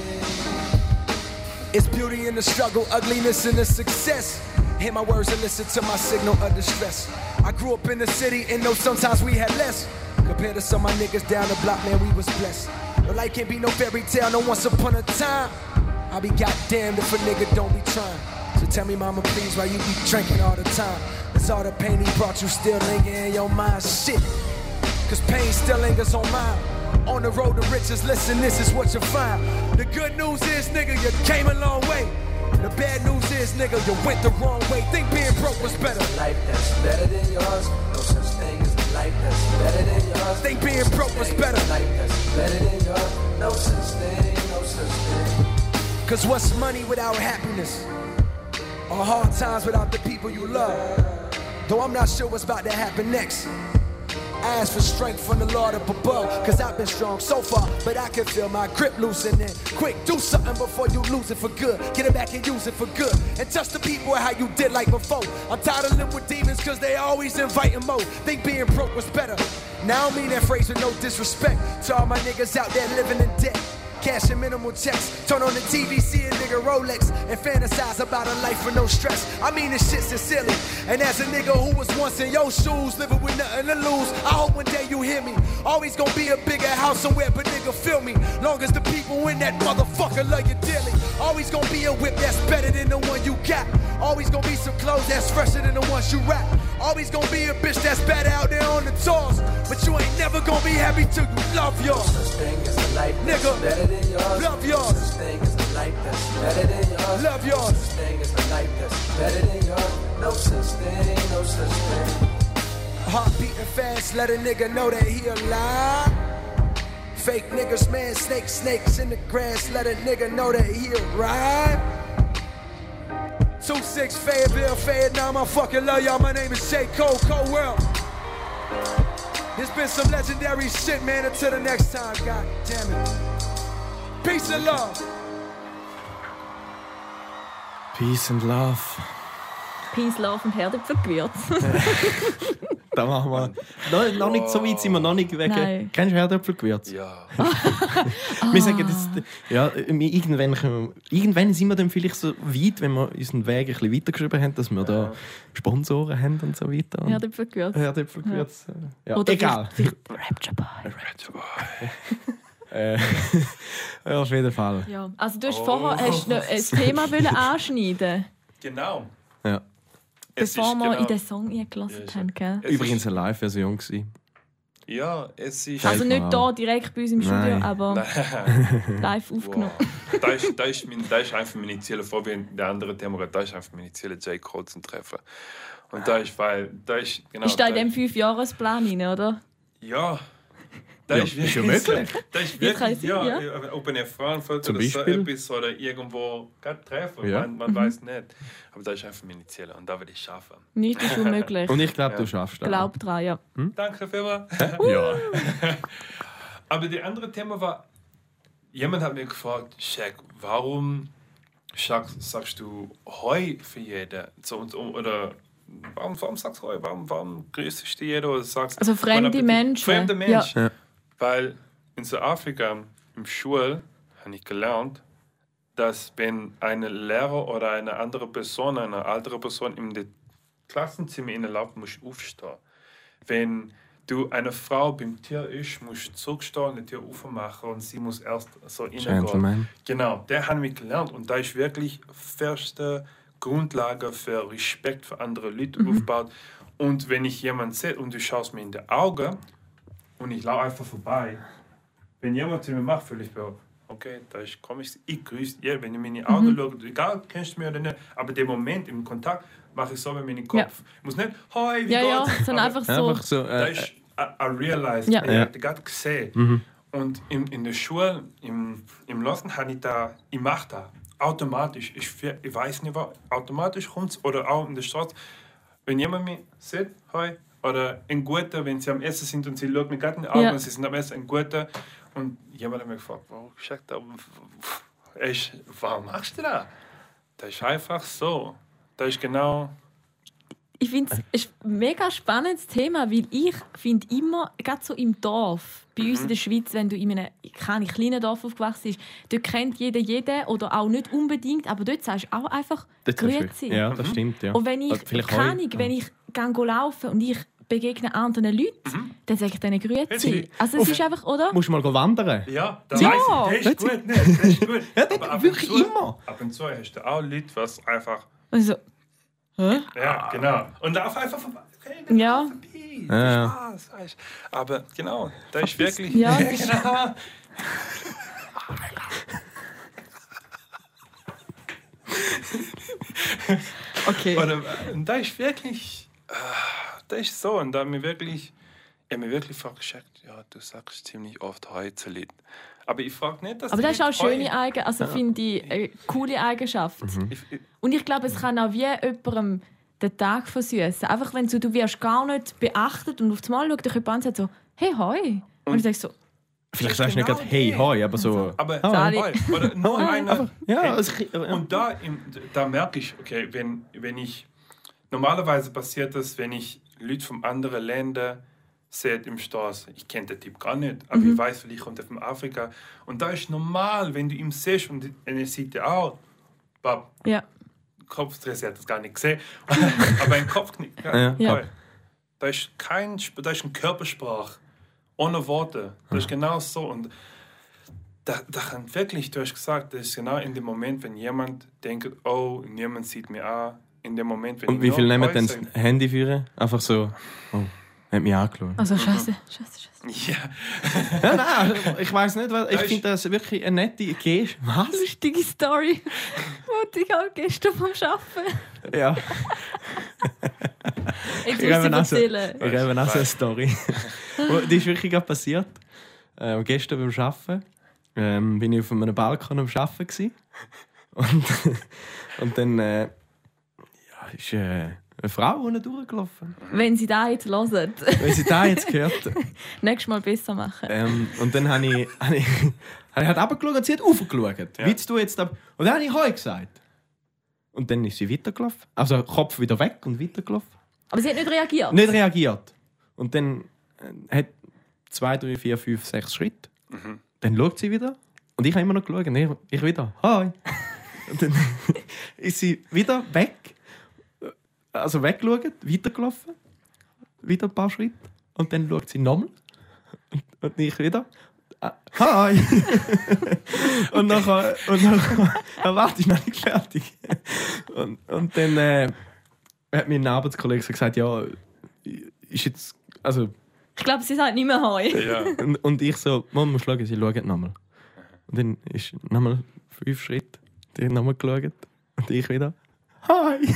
It's beauty in the struggle, ugliness in the success. Hear my words and listen to my signal of distress. I grew up in the city and know sometimes we had less. Compared to some of my niggas down the block, man, we was blessed. But life can't be no fairy tale, no once upon a time. I'll be goddamned if a nigga don't be trying. So tell me, mama, please, why you be drinking all the time? It's all the pain he brought you still lingering in your mind. Shit. Cause pain still lingers on mine. On the road to riches, listen, this is what you find. The good news is, nigga, you came a long way. The bad news is, nigga, you went the wrong way. Think being broke was better. life that's better than yours. No such thing as life that's better than yours. Think being broke was better. Life that's better than yours. No such thing, no such thing. Cause what's money without happiness? Or hard times without the people you love? Though I'm not sure what's about to happen next. Ask for strength from the Lord up above. Cause I've been strong so far, but I can feel my grip loosening. Quick, do something before you lose it for good. Get it back and use it for good. And touch the people how you did like before. I'm tired of living with demons cause they always inviting more. Think being broke was better. Now I mean that phrase with no disrespect to all my niggas out there living in debt. Cash and minimal checks. Turn on the TV, see a nigga Rolex, and fantasize about a life with no stress. I mean, this shit's silly. And as a nigga who was once in your shoes, living with nothing to lose, I hope one day you hear me. Always gonna be a bigger house somewhere, but nigga, feel me. Long as the people in that motherfucker love you dearly. Always gonna be a whip that's better than the one you got. Always gonna be some clothes that's fresher than the ones you rap. Always gonna be a bitch that's better out there on the tours. But you ain't never gonna be happy till you love yours. Such thing as a life Nigga. Better than yours. Love yours. Such thing as a life that's better than yours. Love yours. Such thing as a life that's better than yours. No such thing, no such thing. Heart beating fast, let a nigga know that he alive. Fake niggas, man, snakes, snakes in the grass, let a nigga know that he arrived. 2-6 Fayetteville, Vietnam, I fucking love y'all. My name is J. Cole, Cole World. There's been some legendary shit, man. Until the next time, god damn it. Peace and love. Peace and Love. Peace, Love und Herdöpfelgewürz. Da machen wir. Noch, noch nicht so weit sind wir noch nicht wegen. Nein. Kennst du Herdöpfelgewürz? Ja. Wir sagen das, ja, wir irgendwann, wir- irgendwann sind wir dann vielleicht so weit, wenn wir unseren Weg ein bisschen weitergeschrieben haben, dass wir da Sponsoren haben und so weiter. Herdöpfelgewürz. Herdöpfelgewürz. äh, Ja. Oder Egal. vielleicht- vielleicht Rapture Boy. Äh, ja, auf jeden Fall. Ja. Also du hast vorher hast noch ein Thema wollen anschneiden Genau. Ja. Bevor wir genau- in den Song eingelassen Ja, haben. Gell? Übrigens eine Live-Version. gewesen. Ja, es ist. Also nicht hier direkt bei uns im Studio, Nein. aber Nein. live aufgenommen. Wow. Da ist, da, ist mein, da ist einfach meine Ziele, vor wie der andere Thema, da ist einfach meine Ziele, J. Cole zu treffen. Und da ist, weil, da ist, genau. Ist da in dem Fünfjahresplan rein, oder? Ja. Da Ja, ist ist ja wirklich möglich. so- Da ist wirklich, ja, ja. ob eine Frauenfoto Zum oder so Beispiel? etwas oder irgendwo treffen, Ja. man, man weiß nicht. Aber da ist einfach meine Ziele und da will ich schaffen. Nichts ist unmöglich. Und ich glaube, Ja. du schaffst das. Glaub dran, ja. Danke vielmals. Ja. Aber die andere Thema war, jemand hat mir gefragt, Shaq, warum sagst, sagst du Heu für jeden? So, und, oder warum, warum sagst du Heu? Warum, warum grüßt du jeden? Oder sagst, Also fremde? Menschen. Fremde Ja. Menschen. Ja. Weil in Südafrika, im Schul, habe ich gelernt, dass wenn eine Lehrer oder eine andere Person, eine ältere Person im De- Klassenzimmer erlaubt, muss ich aufstehen. Wenn du eine Frau beim Tier ist, musst zurückstehen, die Tür aufmachen und sie muss erst so. Gentleman. Genau, der haben wir gelernt und da ist wirklich feste Grundlage für Respekt für andere Leute aufgebaut. Und wenn ich jemanden sehe und du schaust mir in die Augen und ich laufe einfach vorbei, wenn jemand zu mir macht, fühle ich mir, okay, da ist komisch, ich grüße dir, wenn ihr mir in die Augen schaut, egal, kennst du mich oder nicht, aber den Moment im Kontakt mache ich so mit meinem Kopf. Ja. Ich muss nicht, hoi, wie Ja, ja, geht's? sondern Aber- einfach so. Einfach so. da Äh, ist, I, I realized, Ja. ich Ja. habe gerade gesehen. Und in, in der Schule, im, im Lassen, habe ich da, ich mache da automatisch. Ich, ich weiß nicht, was automatisch kommt oder auch in der Straße. Wenn jemand mich sieht, hi, oder ein Guter, wenn sie am Essen sind und sie schaut mir gerade in die Augen Ja. und sie sind am Essen, ein Guter. Und jemand hat mich gefragt, warum, sagt er, ich, warum machst du das? Das ist einfach so. Das ist genau. Ich finde es ein mega spannendes Thema, weil ich finde immer, gerade so im Dorf, bei Mhm. uns in der Schweiz, wenn du in einem keine kleinen Dorf aufgewachsen bist, dort kennt jeder jeden oder auch nicht unbedingt, aber dort sagst du auch einfach das ist «Grüezi». Ja, das stimmt. Ja. Und wenn ich, keine wenn ich gehe laufen und ich begegne anderen Leuten, dann sage ich denen «Grüezi». Also es ist einfach, oder? Musst du mal wandern? Ja, das Ja. weiss ich. Das ist gut. Nicht, das ist gut. Ja, das Aber ab wirklich und zu, immer. Ab und zu hast du auch Leute, was einfach. Also, Ja, genau. Und darf einfach vorbei. Okay, Ja. vorbei. Ja. Spaß. Aber genau, da ist wirklich. Ja, genau. okay. Äh, da ist wirklich. Äh, Da ist so. Und da haben wir wirklich. Ich habe mir wirklich vorgeschickt, ja, du sagst ziemlich oft heute Lied. Aber ich frage nicht, dass Aber das ist auch Leute schöne heu- Eigen, also finde ich, eine coole Eigenschaft. Ich, Und ich glaube, es kann auch wie jemandem den Tag versüßen. Einfach wenn so, du wirst gar nicht beachtet und auf einmal schaut dich jemand an und sagt so, hey, hoi. Und, ich sage so, Vielleicht sagst du nicht Genau gerade «Hey, hoi», aber so... aber Ah, Sali. heu, oder nur eine. einfach, ja, Hey, also, ja. Und da, da merke ich, okay, wenn, wenn ich. Normalerweise passiert das, wenn ich Leute von anderen Ländern seht im Straße, ich kenne den Typ gar nicht, aber ich weiß, vielleicht kommt er von Afrika. Und da ist normal, wenn du ihn siehst und er sieht ja auch, Bab, Ja. Kopfstress, er hat das gar nicht gesehen, aber ein Kopfknick, ja, Ja. Ja. Da ist kein, da ist ein Körpersprache, ohne Worte. Das ist genau so. Und da, da kann wirklich, du hast gesagt, das ist genau in dem Moment, wenn jemand denkt, oh, niemand sieht mich an, in dem Moment, wenn Und ich wie viel nehmen dann äußere- das Handy führen? Einfach so, oh, hat mich angeschaut. Also scheiße, scheiße, scheiße. Ja, Ja, nein, ich weiß nicht, was- ich finde das wirklich eine nette Geste. Was? Lustige Story. Wollte ich auch gestern vom Arbeiten. Ja, Jetzt Ich muss habe ich erzählen. ich habe auch so eine Story. Die ist wirklich gerade passiert. Ähm, gestern beim Arbeiten ähm, bin ich auf einem Balkon am Arbeiten. Gewesen. Und, und dann äh, ist äh, eine Frau unten durchgelaufen. Wenn Sie da jetzt hören, Wenn sie da jetzt gehört. nächstes Mal besser machen. Ähm, und dann habe ich, habe ich, habe ich halt runtergeschaut und sie hat raufgeschaut. Ja. Wie du jetzt ab Und dann habe ich Heu gesagt. Und dann ist sie weitergelaufen. Also Kopf wieder weg und weitergelaufen. Aber sie hat nicht reagiert. Nicht reagiert. Und dann äh, hat zwei, drei, vier, fünf, sechs Schritte. Dann schaut sie wieder. Und ich habe immer noch geschaut. Und ich, ich wieder. Hi. und dann ist sie wieder weg. Also weggeschaut, weitergelaufen. Wieder ein paar Schritte. Und dann schaut sie nochmal. Und, ich wieder. Ah, Hi! und nachher. Und nachher. Ja, warte, ich bin noch nicht fertig. und, und dann äh, hat mein Arbeitskollege so gesagt: Ja, ist jetzt. Also, Ich glaube, sie sagt nicht mehr Heu. ja. und, und ich so, Mama, muss schauen, sie schauen nochmal. Und dann ist nochmal fünf Schritte, die hat nochmal geschaut. Und ich wieder, hi!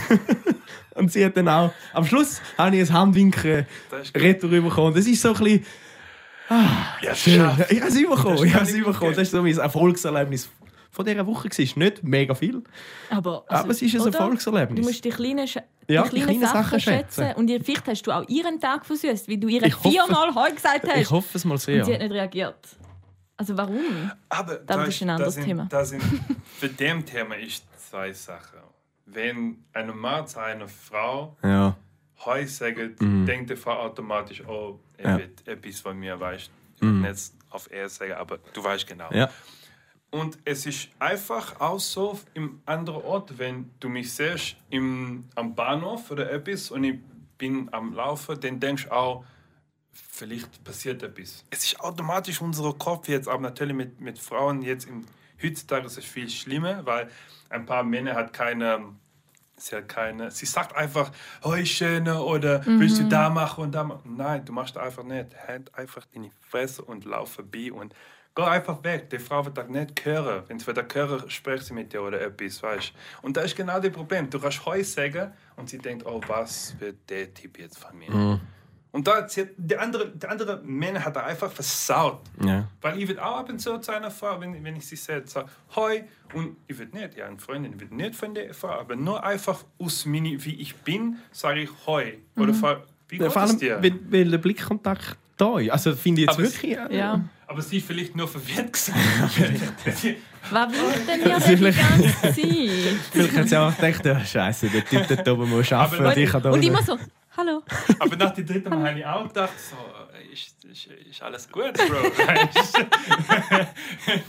und sie hat dann auch, am Schluss habe ich ein Handwinken Das ist retour bekommen. Das ist so ein bisschen, ja, schön. Ich habe es bekommen, Das ich habe es bekommen. Das ist so mein Erfolgserlebnis von dieser Woche. Es ist nicht mega viel, Aber, also, aber es ist ein oder? Erfolgserlebnis. Du musst die kleinen, Sch Ja, die die kleinen kleinen Sachen, Sachen schätzen. schätzen. Und ihr, vielleicht hast du auch ihren Tag versüßt, weil du ihr viermal Heu gesagt hast. ich hoffe es mal und sehr. sie hat nicht reagiert. Also warum? Aber das ist ein anderes sind, Thema. Da sind, für dem Thema ist zwei Sachen. Wenn ein Mann zu einer Frau Ja, Heu sagt, denkt die Frau automatisch, oh, er Ja. wird etwas von mir. Ich will nicht auf er sagen, aber du weißt genau. ja. Und es ist einfach auch so im anderen Ort, wenn du mich siehst im, am Bahnhof oder etwas und ich bin am Laufen, dann denkst du auch, vielleicht passiert etwas. Es ist automatisch unser Kopf jetzt, aber natürlich mit, mit Frauen jetzt im, heutzutage ist es viel schlimmer, weil ein paar Männer hat keine, sie hat keine, sie sagt einfach, oh schöne oder willst du da machen und da machen. Nein, du machst einfach nicht. Halt einfach in die Fresse und lauf vorbei und Geh einfach weg. Die Frau wird das nicht hören. Wenn sie wieder hören, spricht sie mit dir oder etwas, weißt Und das ist genau das Problem. Du kannst Heu sagen und sie denkt, oh, was wird der Typ jetzt von mir? Und da, sie, der andere, der andere Mann hat da einfach versaut. ja. Weil ich würde auch ab und zu zu einer Frau, wenn, wenn ich sie sehe, sage, Hoi, und ich würde nicht, ja, eine Freundin, ich würde nicht von der Frau, aber nur einfach aus mini, wie ich bin, sage ich Hoi. Oder frage, wie Ja, geht vor es allem, dir? weil, weil der Blickkontakt da ist. Also finde ich jetzt Aber es- wirklich... äh, Ja. Aber sie vielleicht nur verwirrt gesagt. Was will denn ist die vielleicht- ganze Zeit? Vielleicht hat sie auch gedacht, ja, scheiße, der Typ dort oben muss arbeiten Aber- und ich kann da Und immer so, hallo. Aber nach dem dritten Mal habe ich auch gedacht, so, äh, ist, ist, ist alles gut, Bro.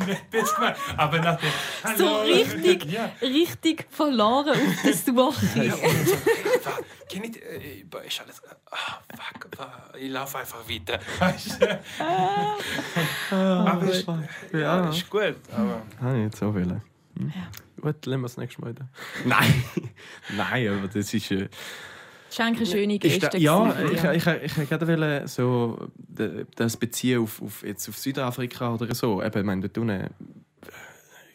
Nicht bist mal. Aber nach dem So Hallo. richtig, Ja. richtig verloren auf der Suche. Ja, so, kenn ich, äh, ist alles. Ah, fuck, ich laufe einfach weiter. Du? aber ist, ja, ja. ist gut. Aber ich jetzt so wollen. Hm? Gut, lassen wir das nächste Mal wieder. Nein, nein, aber das ist... Äh, Eigentlich eine schöne Geste. da, ja, gewesen, ich, ich, ich, ich wollen, so das beziehen auf, auf, jetzt auf Südafrika oder so. Eben, ich meine, dort unten, äh,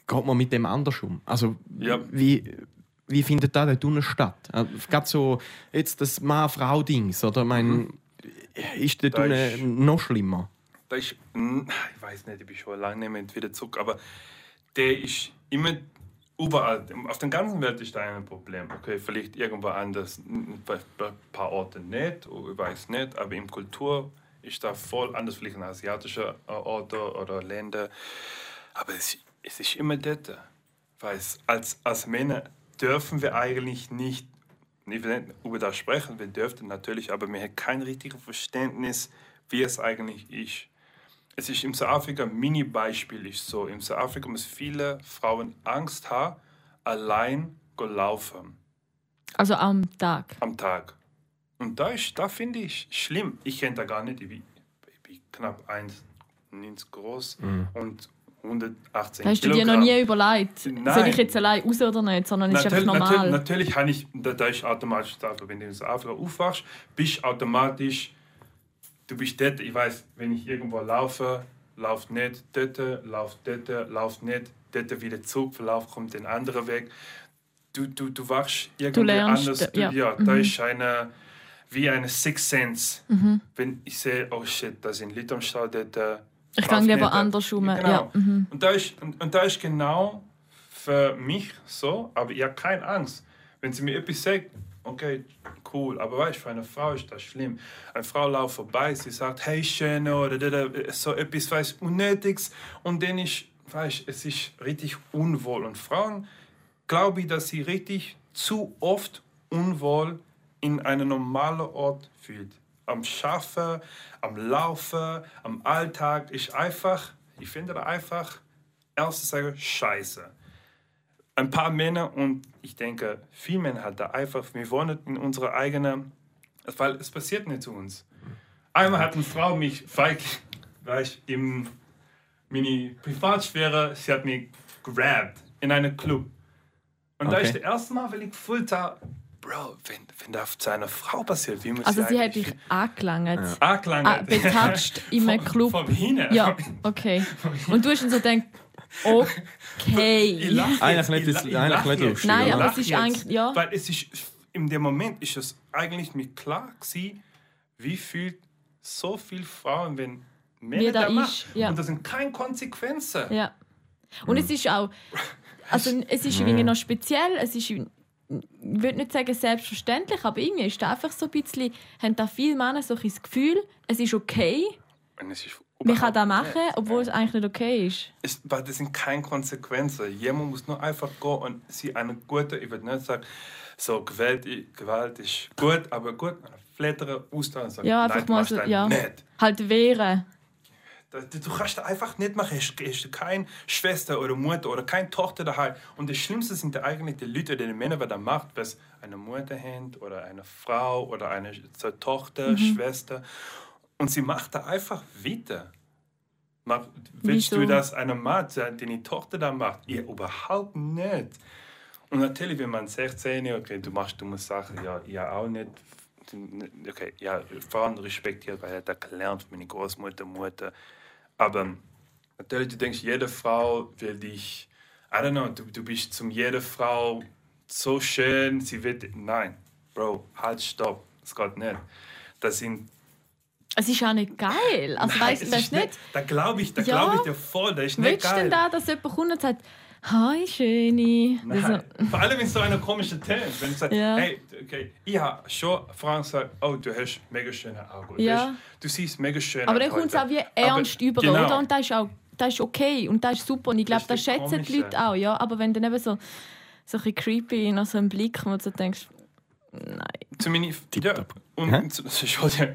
geht man mit dem anders um. Also, Ja. wie, wie findet das dort unten statt? Äh, Gerade so jetzt das Mann-Frau-Dings, oder? Ich meine, ist dort Da unten ist- noch schlimmer? da ist, ich weiß nicht, ich bin schon lange nicht mehr wieder zurück, aber der ist immer überall. Auf der ganzen Welt ist da ein Problem. Okay, vielleicht irgendwo anders, bei ein paar Orten nicht, ich weiß nicht, aber in Kultur ist da voll anders, vielleicht in asiatischen äh, Orten oder Länder. Aber es, es ist immer dort. Weil als, als Männer dürfen wir eigentlich nicht, nicht über das sprechen, wir dürften natürlich, aber wir haben kein richtiges Verständnis, wie es eigentlich ist. Es ist im Südafrika, ein Mini-Beispiel ist so, im Südafrika muss viele Frauen Angst haben, allein zu laufen Also am Tag. am Tag. Und da, ist, da finde ich schlimm. Ich kenne da gar nicht, ich bin, ich bin knapp 1,90 groß und 118 Hast du dir Kilogramm. noch nie überlegt, soll Nein. ich jetzt allein raus oder nicht, sondern ist einfach Natürlich, normal. natürlich, natürlich habe ich, da, da ist automatisch da, wenn du in Afrika aufwachst, bist automatisch, du bist dort, ich weiß, wenn ich irgendwo laufe, lauf nicht dort, lauf dort, lauf nicht, dort wieder Zug, verlauf kommt den anderen Weg. Du, du, du wachst irgendwie lernst, anders. Du, ja. ja. da ist eine, wie eine Sixth Sense. Wenn ich sehe, oh shit, da sind Leute am Stall, dort, äh, Ich lauf kann lieber äh, andersrum, Genau. ja, mhm. Und, da ist, und, und da ist genau für mich so, aber ich habe keine Angst. Wenn sie mir etwas sagt, okay, cool, aber weißt du, für eine Frau ist das schlimm. Eine Frau läuft vorbei, sie sagt, hey, schön, oder so etwas, weißt Unnötiges. Und dann ist, weißt es ist richtig unwohl. Und Frauen, glaube ich, dass sie richtig zu oft unwohl in einem normalen Ort fühlt. Am Schaffen, am Laufen, am Alltag ist einfach, ich finde da einfach, erstens sagen, scheiße. Ein paar Männer und ich denke, viele Männer hat da einfach, wir wohnen in unserer eigenen, weil es passiert nicht zu uns. Einmal hat eine Frau mich feig, weißt, im meine Privatsphäre, sie hat mich grabbed in einem Club. Und da Okay. ist das erste Mal, weil ich gefühlt habe, Bro, wenn, wenn das zu einer Frau passiert, wie muss Also sie hat dich angelangt, angelangt? ah, betatscht in einem Club. Vom Hinten. Ja, okay. Und du hast dann so gedacht, Ich okay. lach Eigentlich nicht ich das- ich eigentlich nicht lustig, Nein, aber es ist eigentlich- ja. Weil es ist, in dem Moment ist es eigentlich mir klar gewesen, wie fühlt so viele Frauen, wenn Männer da da ist, machen. ja. Und das sind keine Konsequenzen. Ja. Und es ist auch, also es ist irgendwie noch speziell, es ist, ich würde nicht sagen selbstverständlich, aber irgendwie ist da einfach so ein bisschen, haben da viele Männer so ein das Gefühl, es ist okay, Und es ist man kann das machen, nicht. obwohl es eigentlich nicht okay ist. Es, weil das sind keine Konsequenzen. Jemand muss nur einfach gehen und sie eine gute, ich würde nicht sagen, so Gewalt, Gewalt ist gut, aber gut, eine flattere Ausdauer und sagen, Ja, einfach du mal so, ja. nicht. Halt wehren. Du kannst das einfach nicht machen. Hast, hast keine Schwester oder Mutter oder keine Tochter daheim. Und das Schlimmste sind eigentlich die Leute oder die Männer, die das macht, was eine Mutter hat oder eine Frau oder eine Tochter, Mhm. Schwester. Und sie macht da einfach weiter. Mach, willst Wieso? du, dass eine Mann deine Tochter da macht? Ihr überhaupt nicht. Und natürlich, wenn man 16 ist, okay, du machst dumme Sachen, ja, ja auch nicht. Okay, ja, Frauen respektiert, weil er hat das gelernt von meiner Großmutter, Mutter. Aber natürlich, du denkst, jede Frau will dich, I don't know, du, du bist zum jeder Frau so schön, sie wird, nein, Bro, halt, stopp, das geht nicht. Das sind Es ist auch nicht geil. Also Nein, weißt du ist nicht? Da glaube ich, da Ja. glaube ich dir voll, das ist nicht Willst du geil. denn da, dass jemand kommt und sagt, Hi, Schöni? Nein. Vor allem in so einer komischen Ton. Wenn du sagst, Ja. hey, okay, ich habe schon Frauen gesagt, oh, du hast mega schöne Augen. Ja. Du, hast, du siehst mega schön Aber dann kommt es auch wie ernst Aber- über, genau. oder? Und das ist auch das ist okay und das ist super. Und ich glaube, Das das, das schätzen die Komische. Leute auch. Ja? Aber wenn dann eben so, so ein bisschen creepy nach so einem Blick, wo du so denkst, nein. Zumindest, ja. Und Hä?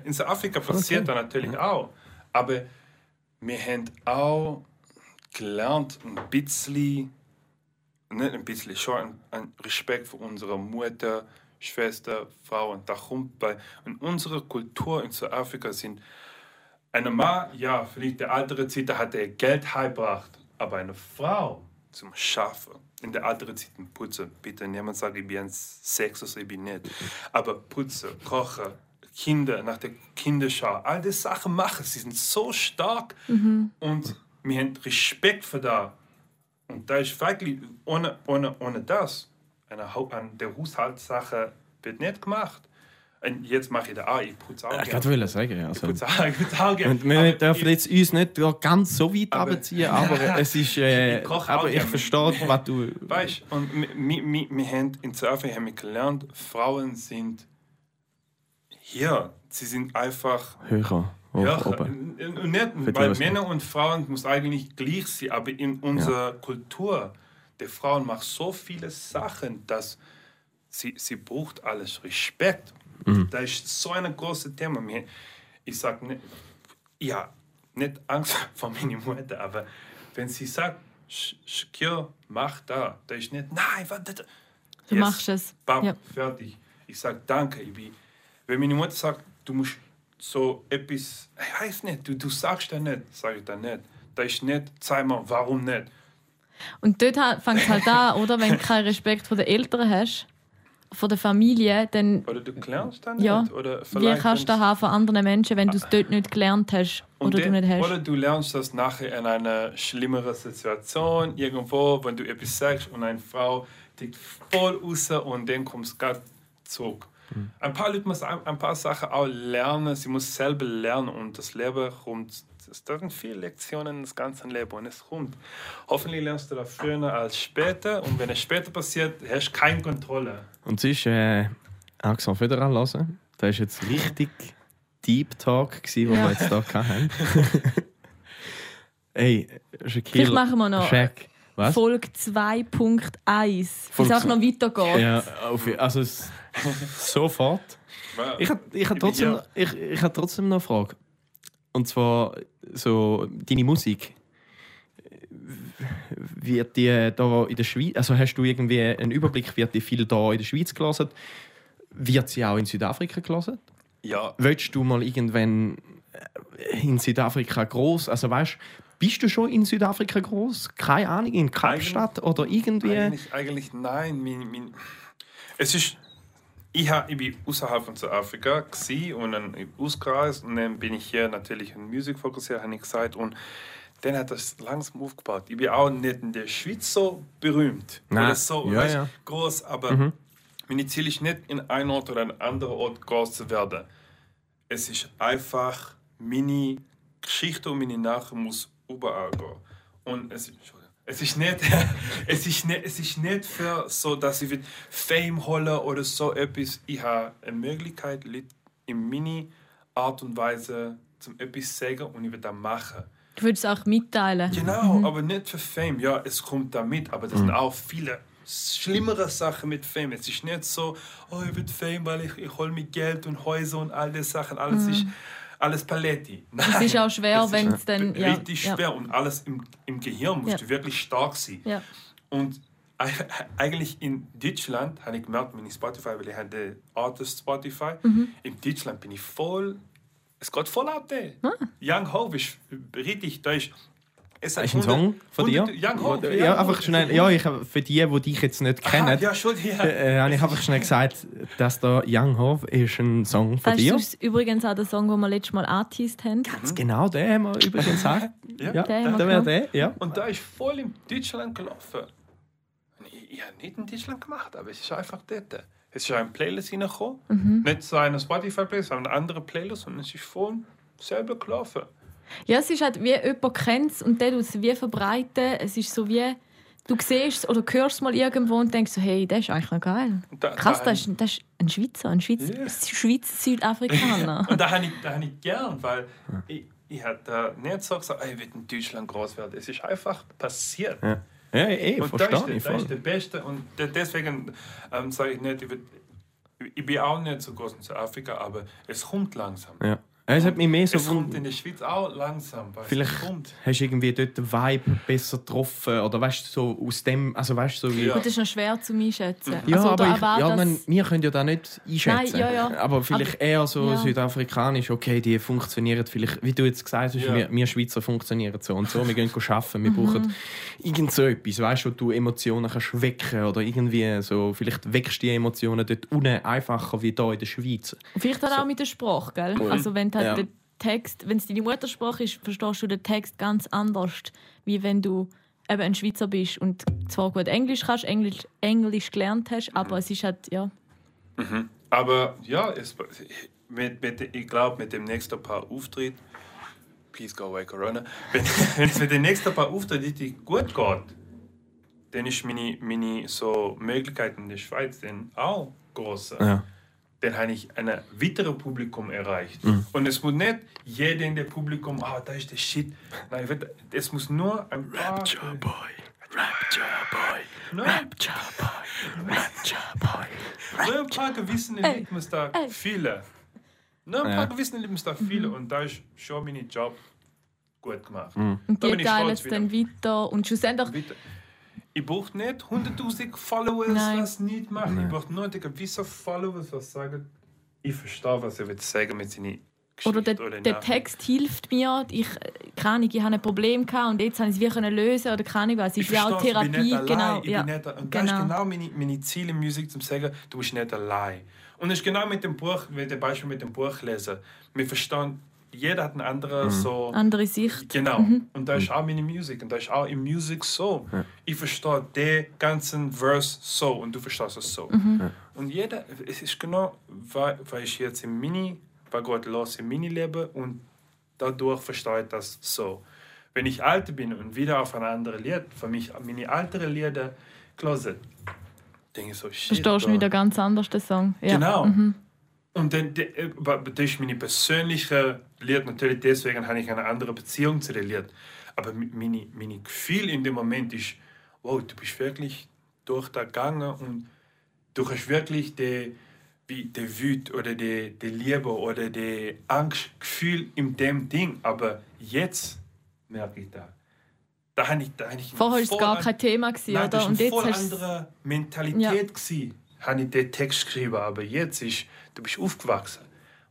in, Südafrika passiert das natürlich auch. Aber wir haben auch gelernt, ein bisschen, nicht ein bisschen, schon ein, Respekt für unsere Mutter, Schwester, Frau. Und da kommt bei, in unserer Kultur in Südafrika sind eine Mann, ja, vielleicht der ältere Zeit, da hat er Geld heimgebracht. Aber eine Frau zum Schaffen, in der älteren Zeit putzen, bitte niemand sagt, ich bin Sex oder ich bin nicht. Aber putzen, kochen, Kinder, nach der Kinderschau, all diese Sachen machen, sie sind so stark und wir haben Respekt für das. Und da ist wirklich, ohne, ohne, ohne das, eine, an der Haushaltssache wird nicht gemacht. Und jetzt mache ich das auch, ich putze auch Ich wollte sagen, Ich also. putze auch, ich putze auch gerne. Und wir Aber dürfen ich- jetzt uns nicht ganz so weit Aber- abziehen, aber es ist. Äh, Ich koche auch aber ich verstehe, was du. Weißt du, und wir, wir, wir haben in Südafrika haben wir gelernt, Frauen sind hier, sie sind einfach Höher. Ja, nicht, weil Männer und Frauen muss eigentlich gleich sein, aber in unserer Kultur, der Frauen macht so viele Sachen, dass sie, sie braucht alles Respekt. Mhm. Das ist so ein großes Thema. Ich sage nicht, ja, nicht Angst vor meiner Mutter, aber wenn sie sagt, "Sh- Shakir, mach da, da ist nicht, nein, warte. da." Du machst es. Bam, Ja. fertig. Ich sage danke. Ich bin, wenn meine Mutter sagt, du musst so etwas, ich weiß nicht, du, du sagst das nicht, sage ich dann nicht. Da ist nicht, zeig mal, warum nicht. Und dort fängt es halt an, oder? Wenn du keinen Respekt vor den Eltern hast, von der Familie, dann Oder du klärst dann Ja. nicht. Oder wie vielleicht kannst du das haben von anderen Menschen, wenn du es dort nicht gelernt hast oder du nicht hast? Oder du lernst das nachher in einer schlimmeren Situation, irgendwo, wenn du etwas sagst und eine Frau tickt voll raus und dann kommst du gerade zurück. Ein paar Leute müssen ein, ein paar Sachen auch lernen, sie muss selber lernen und das Leben kommt. Es sind viele Lektionen das ganze Leben und es kommt. Hoffentlich lernst du das früher als später und wenn es später passiert, hast du keine Kontrolle. Und es ist äh, Axel Federer hören. Das war jetzt richtig Deep Talk, den Ja. wir jetzt hier hatten. Hey, Shaquille. Vielleicht machen wir noch Shaq. Was? Folge 2.1. Wie Folge es auch noch weitergeht. Ja, auf, also sofort. Ich habe ich hab trotzdem, Ja. ich, ich hab trotzdem noch eine Frage. Und zwar so deine Musik. Wird die da in der Schweiz, also hast du irgendwie einen Überblick, wird die viel da in der Schweiz gelesen? Wird sie auch in Südafrika gelesen? Ja, Willst du mal irgendwann äh, in Südafrika groß? Also weißt, bist du schon in Südafrika groß? Keine Ahnung, in Kapstadt oder irgendwie? Eigentlich, eigentlich nein. Mein, mein, es ist, ich, ha, ich bin außerhalb von Südafrika gsi und dann ausgereist und dann bin ich hier natürlich in Musik fokussiert, habe ich gesagt. Und dann hat das langsam aufgebaut. Ich bin auch nicht in der Schweiz so berühmt Nein. oder so Ja, ja. groß, aber mein Ziel ist nicht in einem Ort oder einem anderen Ort groß zu werden. Es ist einfach, meine Geschichte und meine Nachricht muss überall gehen. Und es, Entschuldigung. Es ist nicht, es ist nicht, es ist nicht für so, dass ich will Fame holen oder so etwas. Ich habe eine Möglichkeit, Leute in meine Art und Weise zum etwas zu sagen und ich will das machen. Du würdest es auch mitteilen. Genau, aber nicht für Fame. Ja, es kommt damit, aber das sind auch viele schlimmere Sachen mit Fame. Es ist nicht so, oh, ich will Fame, weil ich, ich hole mir Geld und Häuser und all diese Sachen. Alles ist alles Paletti. Nein, Es ist auch schwer, wenn es dann. Ja, richtig ja. schwer und alles im, im Gehirn musst du wirklich stark sein. Ja. Und eig- eigentlich in Deutschland habe ich gemerkt, mit Spotify, weil ich hatte Artist Spotify, Mhm. in Deutschland bin ich voll, es geht voll ab der. Ah. Young Hope ist richtig, da ist... Es hat Ist ein 100 Song von dir? 100 Young Hope, ja, Young einfach Hope. schnell. Ja, ich, hab- für die, die dich jetzt nicht Aha, kennen, ja, schon, ja. äh, habe ich einfach schnell gesagt, dass da Young Hove ist ein Song von Das dir. ist übrigens auch der Song, den wir letztes Mal angeteased haben. Ganz genau, den haben wir übrigens gesagt. Ja, ja, wir der wäre der, ja. Und da ist voll in Deutschland gelaufen. Ich, ich habe nicht in Deutschland gemacht, aber es ist einfach dort. Es ist eine Playlist reingekommen. Mhm. Nicht so eine Spotify-Playlist, sondern eine andere Playlist. Und es ist voll selber gelaufen. Ja, es ist halt wie jemand kennt es und der tut es wie verbreiten. Es ist so wie, du siehst es oder hörst es mal irgendwo und denkst so, hey, das ist eigentlich noch geil. Da, Krass, da das ist, das ist ein Schweizer, ein Schweizer, Ja. Schweiz-Südafrikaner. Und da habe ich, da habe ich gern, weil ich, ich da nicht so gesagt, ich will in Deutschland groß werden. Es ist einfach passiert. Ja, ja eh, Und da ist, ich da ist der Beste. Und de- deswegen ähm, sage ich nicht, ich, will, ich bin auch nicht so groß in Südafrika, aber es kommt langsam. Ja. Es hat mich mehr so es kommt in der Schweiz auch langsam. Vielleicht kommt. hast du irgendwie dort den Vibe besser getroffen oder weißt du, so aus dem, also weißt so wie... Ja. Gut, das ist noch schwer zu einschätzen. Ja, also, aber ich, ja, das- man, wir können ja da nicht einschätzen. Nein, ja, ja. Aber vielleicht eher so ja. südafrikanisch, okay, die funktionieren vielleicht, wie du jetzt gesagt hast, Ja. wir, wir Schweizer funktionieren so und so, wir gehen arbeiten, Mhm. wir brauchen irgend so etwas, weißt du, wo du Emotionen kannst wecken oder irgendwie so, vielleicht weckst du die Emotionen dort unten einfacher wie hier in der Schweiz. Vielleicht halt auch mit der Sprache, gell? Also wenn du halt Ja. den Text, wenn es deine Muttersprache ist, verstehst du den Text ganz anders, wie wenn du eben ein Schweizer bist und zwar gut Englisch kannst, Englisch, Englisch gelernt hast, aber es ist halt, ja, Aber ja, es, mit, mit, ich glaube, mit dem nächsten Paar Auftritt, please go away Corona, wenn, wenn es mit dem nächsten Paar Auftritt richtig gut geht, dann ist meine, meine so Möglichkeit in der Schweiz dann auch größer. Ja. Dann habe ich ein weiteres Publikum erreicht. Und es muss nicht jeder in dem Publikum, ah, da ist der Shit. Nein, es muss nur ein paar. Rapture Boy, Rapture Boy, Nein, Rapture Boy, Rapture Boy. nur ein paar gewisse Ey, Lied muss da viele. Nein, ein Ja. paar gewissen Lebensstil viele. Und da ist schon mein Job gut gemacht. Mhm. Und Da die bin ich teilen stolz es dann weiter. Und schlussendlich, Weiter. Ich brauche nicht 100.000 Followers, Nein. was nicht machen. Ich brauche nur die gewisse Followers, was sagen, ich verstehe, was er will sagen mit seinen Geschichten oder der, der Nachrichten. Text hilft mir. Ich, keine Ahnung, ich hatte ein Problem gehabt und jetzt habe ich es wie können lösen oder keine Ahnung was. Es Ich ist ja auch verstehe, ich bin Therapie. nicht allein. Genau, Ich ja. bin nicht, und das ist Genau. genau meine, meine Ziele in Musik, zum sagen, du bist nicht allein. Und es ist genau mit dem Buch, mit dem Beispiel mit dem Buch lesen. Wir verstehen, jeder hat eine andere so... Andere Sicht. Genau. Mhm. Und da ist auch meine Musik. Und da ist auch in Musik so. Ich verstehe den ganzen Verse so und du verstehst es so. Mhm. Und jeder, es ist genau, weil, weil ich jetzt im Mini, weil Gott los im Mini lebe und dadurch verstehe ich das so. Wenn ich alt bin und wieder auf ein anderes Lied, für mich meine ältere Lieder gelesen, denke ich so, shit. Verstehst du wieder ganz anders den Song. Ja. Mhm. Genau. Und dann, äh, das ist meine persönliche Lied. Natürlich deswegen habe ich eine andere Beziehung zu dem Lied. Aber meine, meine Gefühl in dem Moment ist, wow, du bist wirklich durch da gegangen und du hast wirklich die, wie die Wut oder die, die Liebe oder die Angstgefühl in dem Ding. Aber jetzt merke ich da. Da habe ich, da habe ich Vorher war es gar kein Thema. Gewesen, Nein, oder? das war Und eine jetzt voll hast andere Mentalität. Ja. Habe ich den Text geschrieben, aber jetzt ist, du bist aufgewachsen.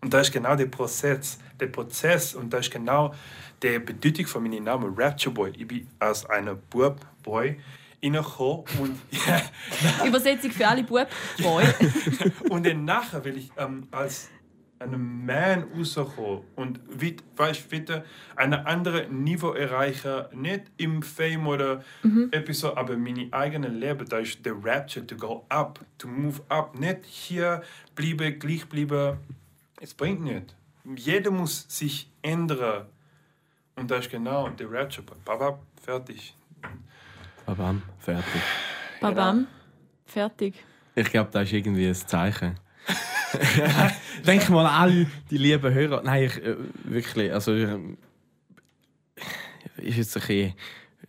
Und das ist genau der Prozess. Der Prozess und das ist genau die Bedeutung von meinem Namen, Rapture Boy. Ich bin als ein Bub-Boy reingekommen und, ja, Übersetzung für alle Bub. Boy. und dann nachher will ich ähm, als ein Man rauskommen und wit- weißt, wieder ein anderes Niveau erreichen, nicht im Fame oder etwas so, aber meine eigene Leben, da ist der Rapture, to go up, to move up, nicht hier bleiben, gleich bleiben, es bringt nicht. Jeder muss sich ändern und das ist genau der Rapture, Baba, fertig. Babam, fertig. Babam. Fertig. Ich glaube, das ist irgendwie ein Zeichen. Denk mal an all die lieben Hörer. Nein, ich, äh, wirklich, also ähm, ist jetzt ein bisschen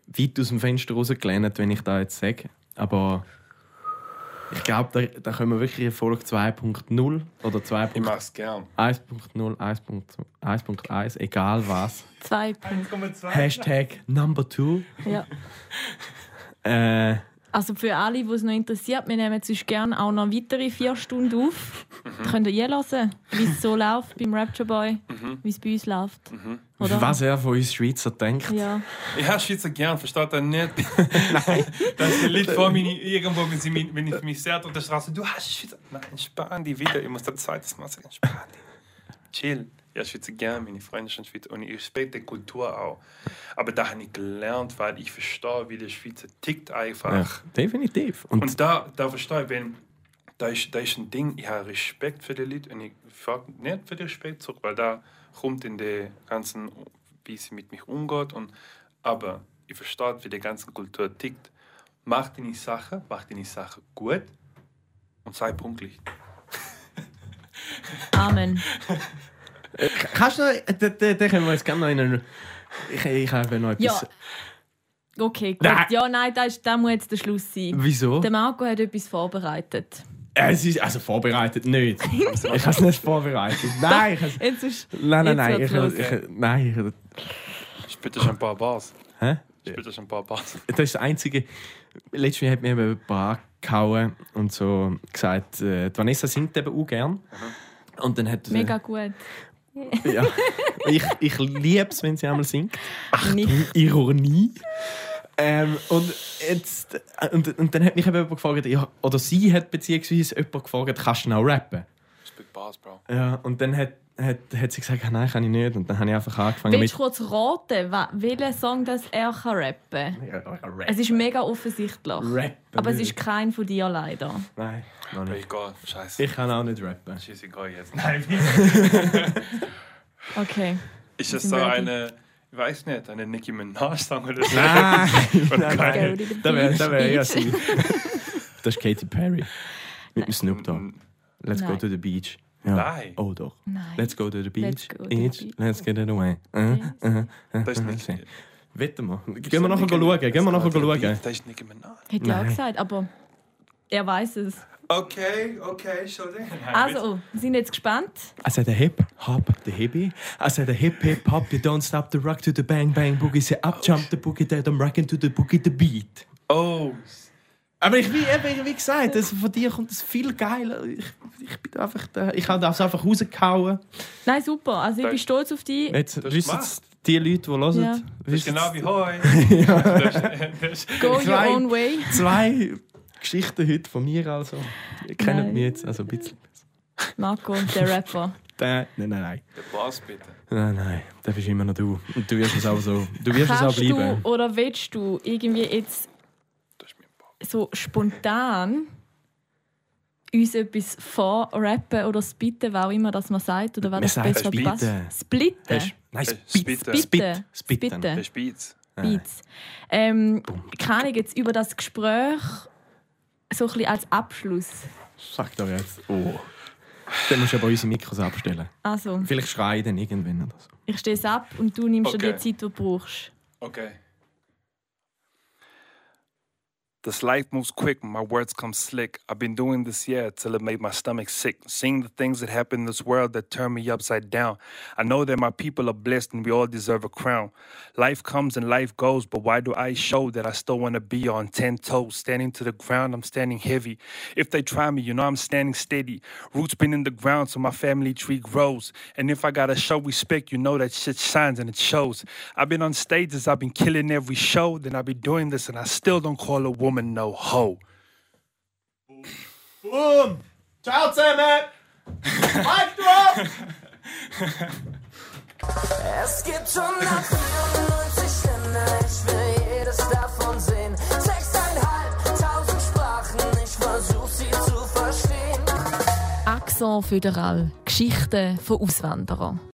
weit aus dem Fenster rausgelehnt, wenn ich da jetzt sage. Aber ich glaube, da, da können wir wirklich in Folge 2.0 oder Ich 2.1.0, mache es gern. 1.0, 1.1, egal was. Zwei Punkte. 1,2. Hashtag Number 2. Ja. Äh, Also für alle, die es noch interessiert, wir nehmen sonst gerne auch noch weitere vier Stunden auf. Da könnt ihr je hören, wie es so läuft beim Rapture Boy, wie es bei uns läuft. Oder? was er von uns Schweizer denkt. Ja. Ich habe Schweizer gern, versteht er nicht? Nein. Das ist ein Lied vor mir, irgendwo, wenn, sie mich, wenn ich mich sehr auf der Straße, du hast Schweizer. Nein, entspann dich wieder. Ich muss das zweites Mal sagen, entspann dich. Chill. Ja, Schweizer gern, meine Freunde sind Schweizer und ich respektiere die Kultur auch. Aber da habe ich gelernt, weil ich verstehe, wie der Schweizer tickt einfach. Ja, definitiv. Und, Und da, da verstehe ich, wenn da ist, da ist ein Ding, ich habe Respekt für die Leute und ich frage nicht für den Respekt zurück, weil da kommt in der ganzen, wie sie mit mich umgeht. Und, aber ich verstehe, wie die ganze Kultur tickt. Mach deine Sache, mach deine Sache gut und sei pünktlich. Amen. kannst du noch, da, da, da können wir jetzt gerne noch in einen. Ich, ich habe noch Ja. etwas. Okay, gut. Nein. Ja, nein, da, ist, da muss jetzt der Schluss sein. Wieso? Der Marco hat etwas vorbereitet. Es ist also vorbereitet nicht. ich habe es nicht vorbereitet. Nein, ich Jetzt ist, nein, nein, nein. Ich, los. ich, nein. Ich bitte schon ein paar Bars. Ich, hä? Ich bitte schon ein paar Bars. Das ist das Einzige. Letztes Mal hat mir eben ein paar gehauen und so gesagt, äh, die Vanessa singt eben auch gern. Und dann hat äh, mega gut. Ja. Ich, ich liebe es, wenn sie einmal singt. Nicht. Ironie. Ähm, und, jetzt, und, und dann hat mich eben jemand gefragt, ja, oder sie hat beziehungsweise jemand gefragt, kannst du noch rappen? Spit Bars, Bro. Ja, und dann hat, hat, hat sie gesagt, nein, kann ich nicht. Und dann habe ich einfach angefangen Willst mit... du kurz raten, welchen Song das er kann rappen kann? Es ist mega offensichtlich. Rappen. Aber es ist kein von dir leider. Nein, noch nicht. Egal, scheiße. Ich kann auch nicht rappen. Scheiße, egal jetzt. Nein, Okay. Ist das so ready. eine, ich weiß nicht, eine Nicki Minaj-Song oder so? Nein, nein, Go da wäre da wär ja sie. Das ist Katy Perry. Mit dem Snoop Dogg. Let's go Nein. to the beach. Ja. Nein. Oh doch. Nein. Let's go to the beach. go to the Each, beach. let's get it away. Uh, Yes. uh, uh, Das ist uh, nicht. uh. Wetten wir. Gehen wir nachher schauen. Gehen wir nachher schauen. Das ist Minaj. Hätte ich auch Nein. gesagt, aber er weiß es. Okay, okay, schon. Also, wir sind jetzt gespannt. I said a hip hop the hippie. I said a hip hip hop. You don't stop the rock to the bang bang boogie. Say up jump the boogie dead. I'm rocking to the boogie the beat. Oh, Aber ich, wie, wie gesagt, also von dir kommt das viel geiler. Ich, ich bin einfach da. Ich habe das einfach rausgehauen. Nein, super. Also, ich bin stolz auf dich. Jetzt wissen es die Leute, die hören. Ja. das ist genau wie Hoi. Go your Zwei- own way. Zwei Geschichten heute von mir also. Ihr kennt Nein. mich jetzt also ein bisschen. Marco, der Rapper. Der, nein, nein, nein. Der Boss, bitte. Nein, nein. Das bist immer noch du. Und du wirst es auch so. Du wirst es auch Kannst du bleiben. oder willst du irgendwie jetzt Das ist mein Boss. So spontan uns etwas vorrappen oder spitten, was auch immer das man sagt, oder was das besser spitten. passt? Splitten? Nein, Äh, Spit. Spitten. Spit. Spitten. Spitten. Spitten. Spitz. Beats. Ähm, kann ich jetzt über das Gespräch so ein bisschen als Abschluss? Sag doch jetzt. Oh. Dann musst du aber unsere Mikros abstellen. Also, Vielleicht schreien dann irgendwann oder so. ich stehe es ab und du nimmst dir Okay. die Zeit, die du brauchst. Okay. This life moves quick, my words come slick. I've been doing this year till it made my stomach sick. Seeing the things that happen in this world that turn me upside down. I know that my people are blessed and we all deserve a crown. Life comes and life goes, but why do I show that I still want to be on 10 toes? Standing to the ground, I'm standing heavy. If they try me, you know I'm standing steady. Roots been in the ground so my family tree grows. And if I gotta show respect, you know that shit shines and it shows. I've been on stages, I've been killing every show, then I be doing this and I still don't call a woman no hoe. Boom! Ciao zusammen! Mic drop! Es gibt 194 Länder, ich will jedes davon sehen. Sechseinhalbtausend Sprachen, ich versuch sie zu verstehen. Accent Föderal. Geschichten von Auswanderern.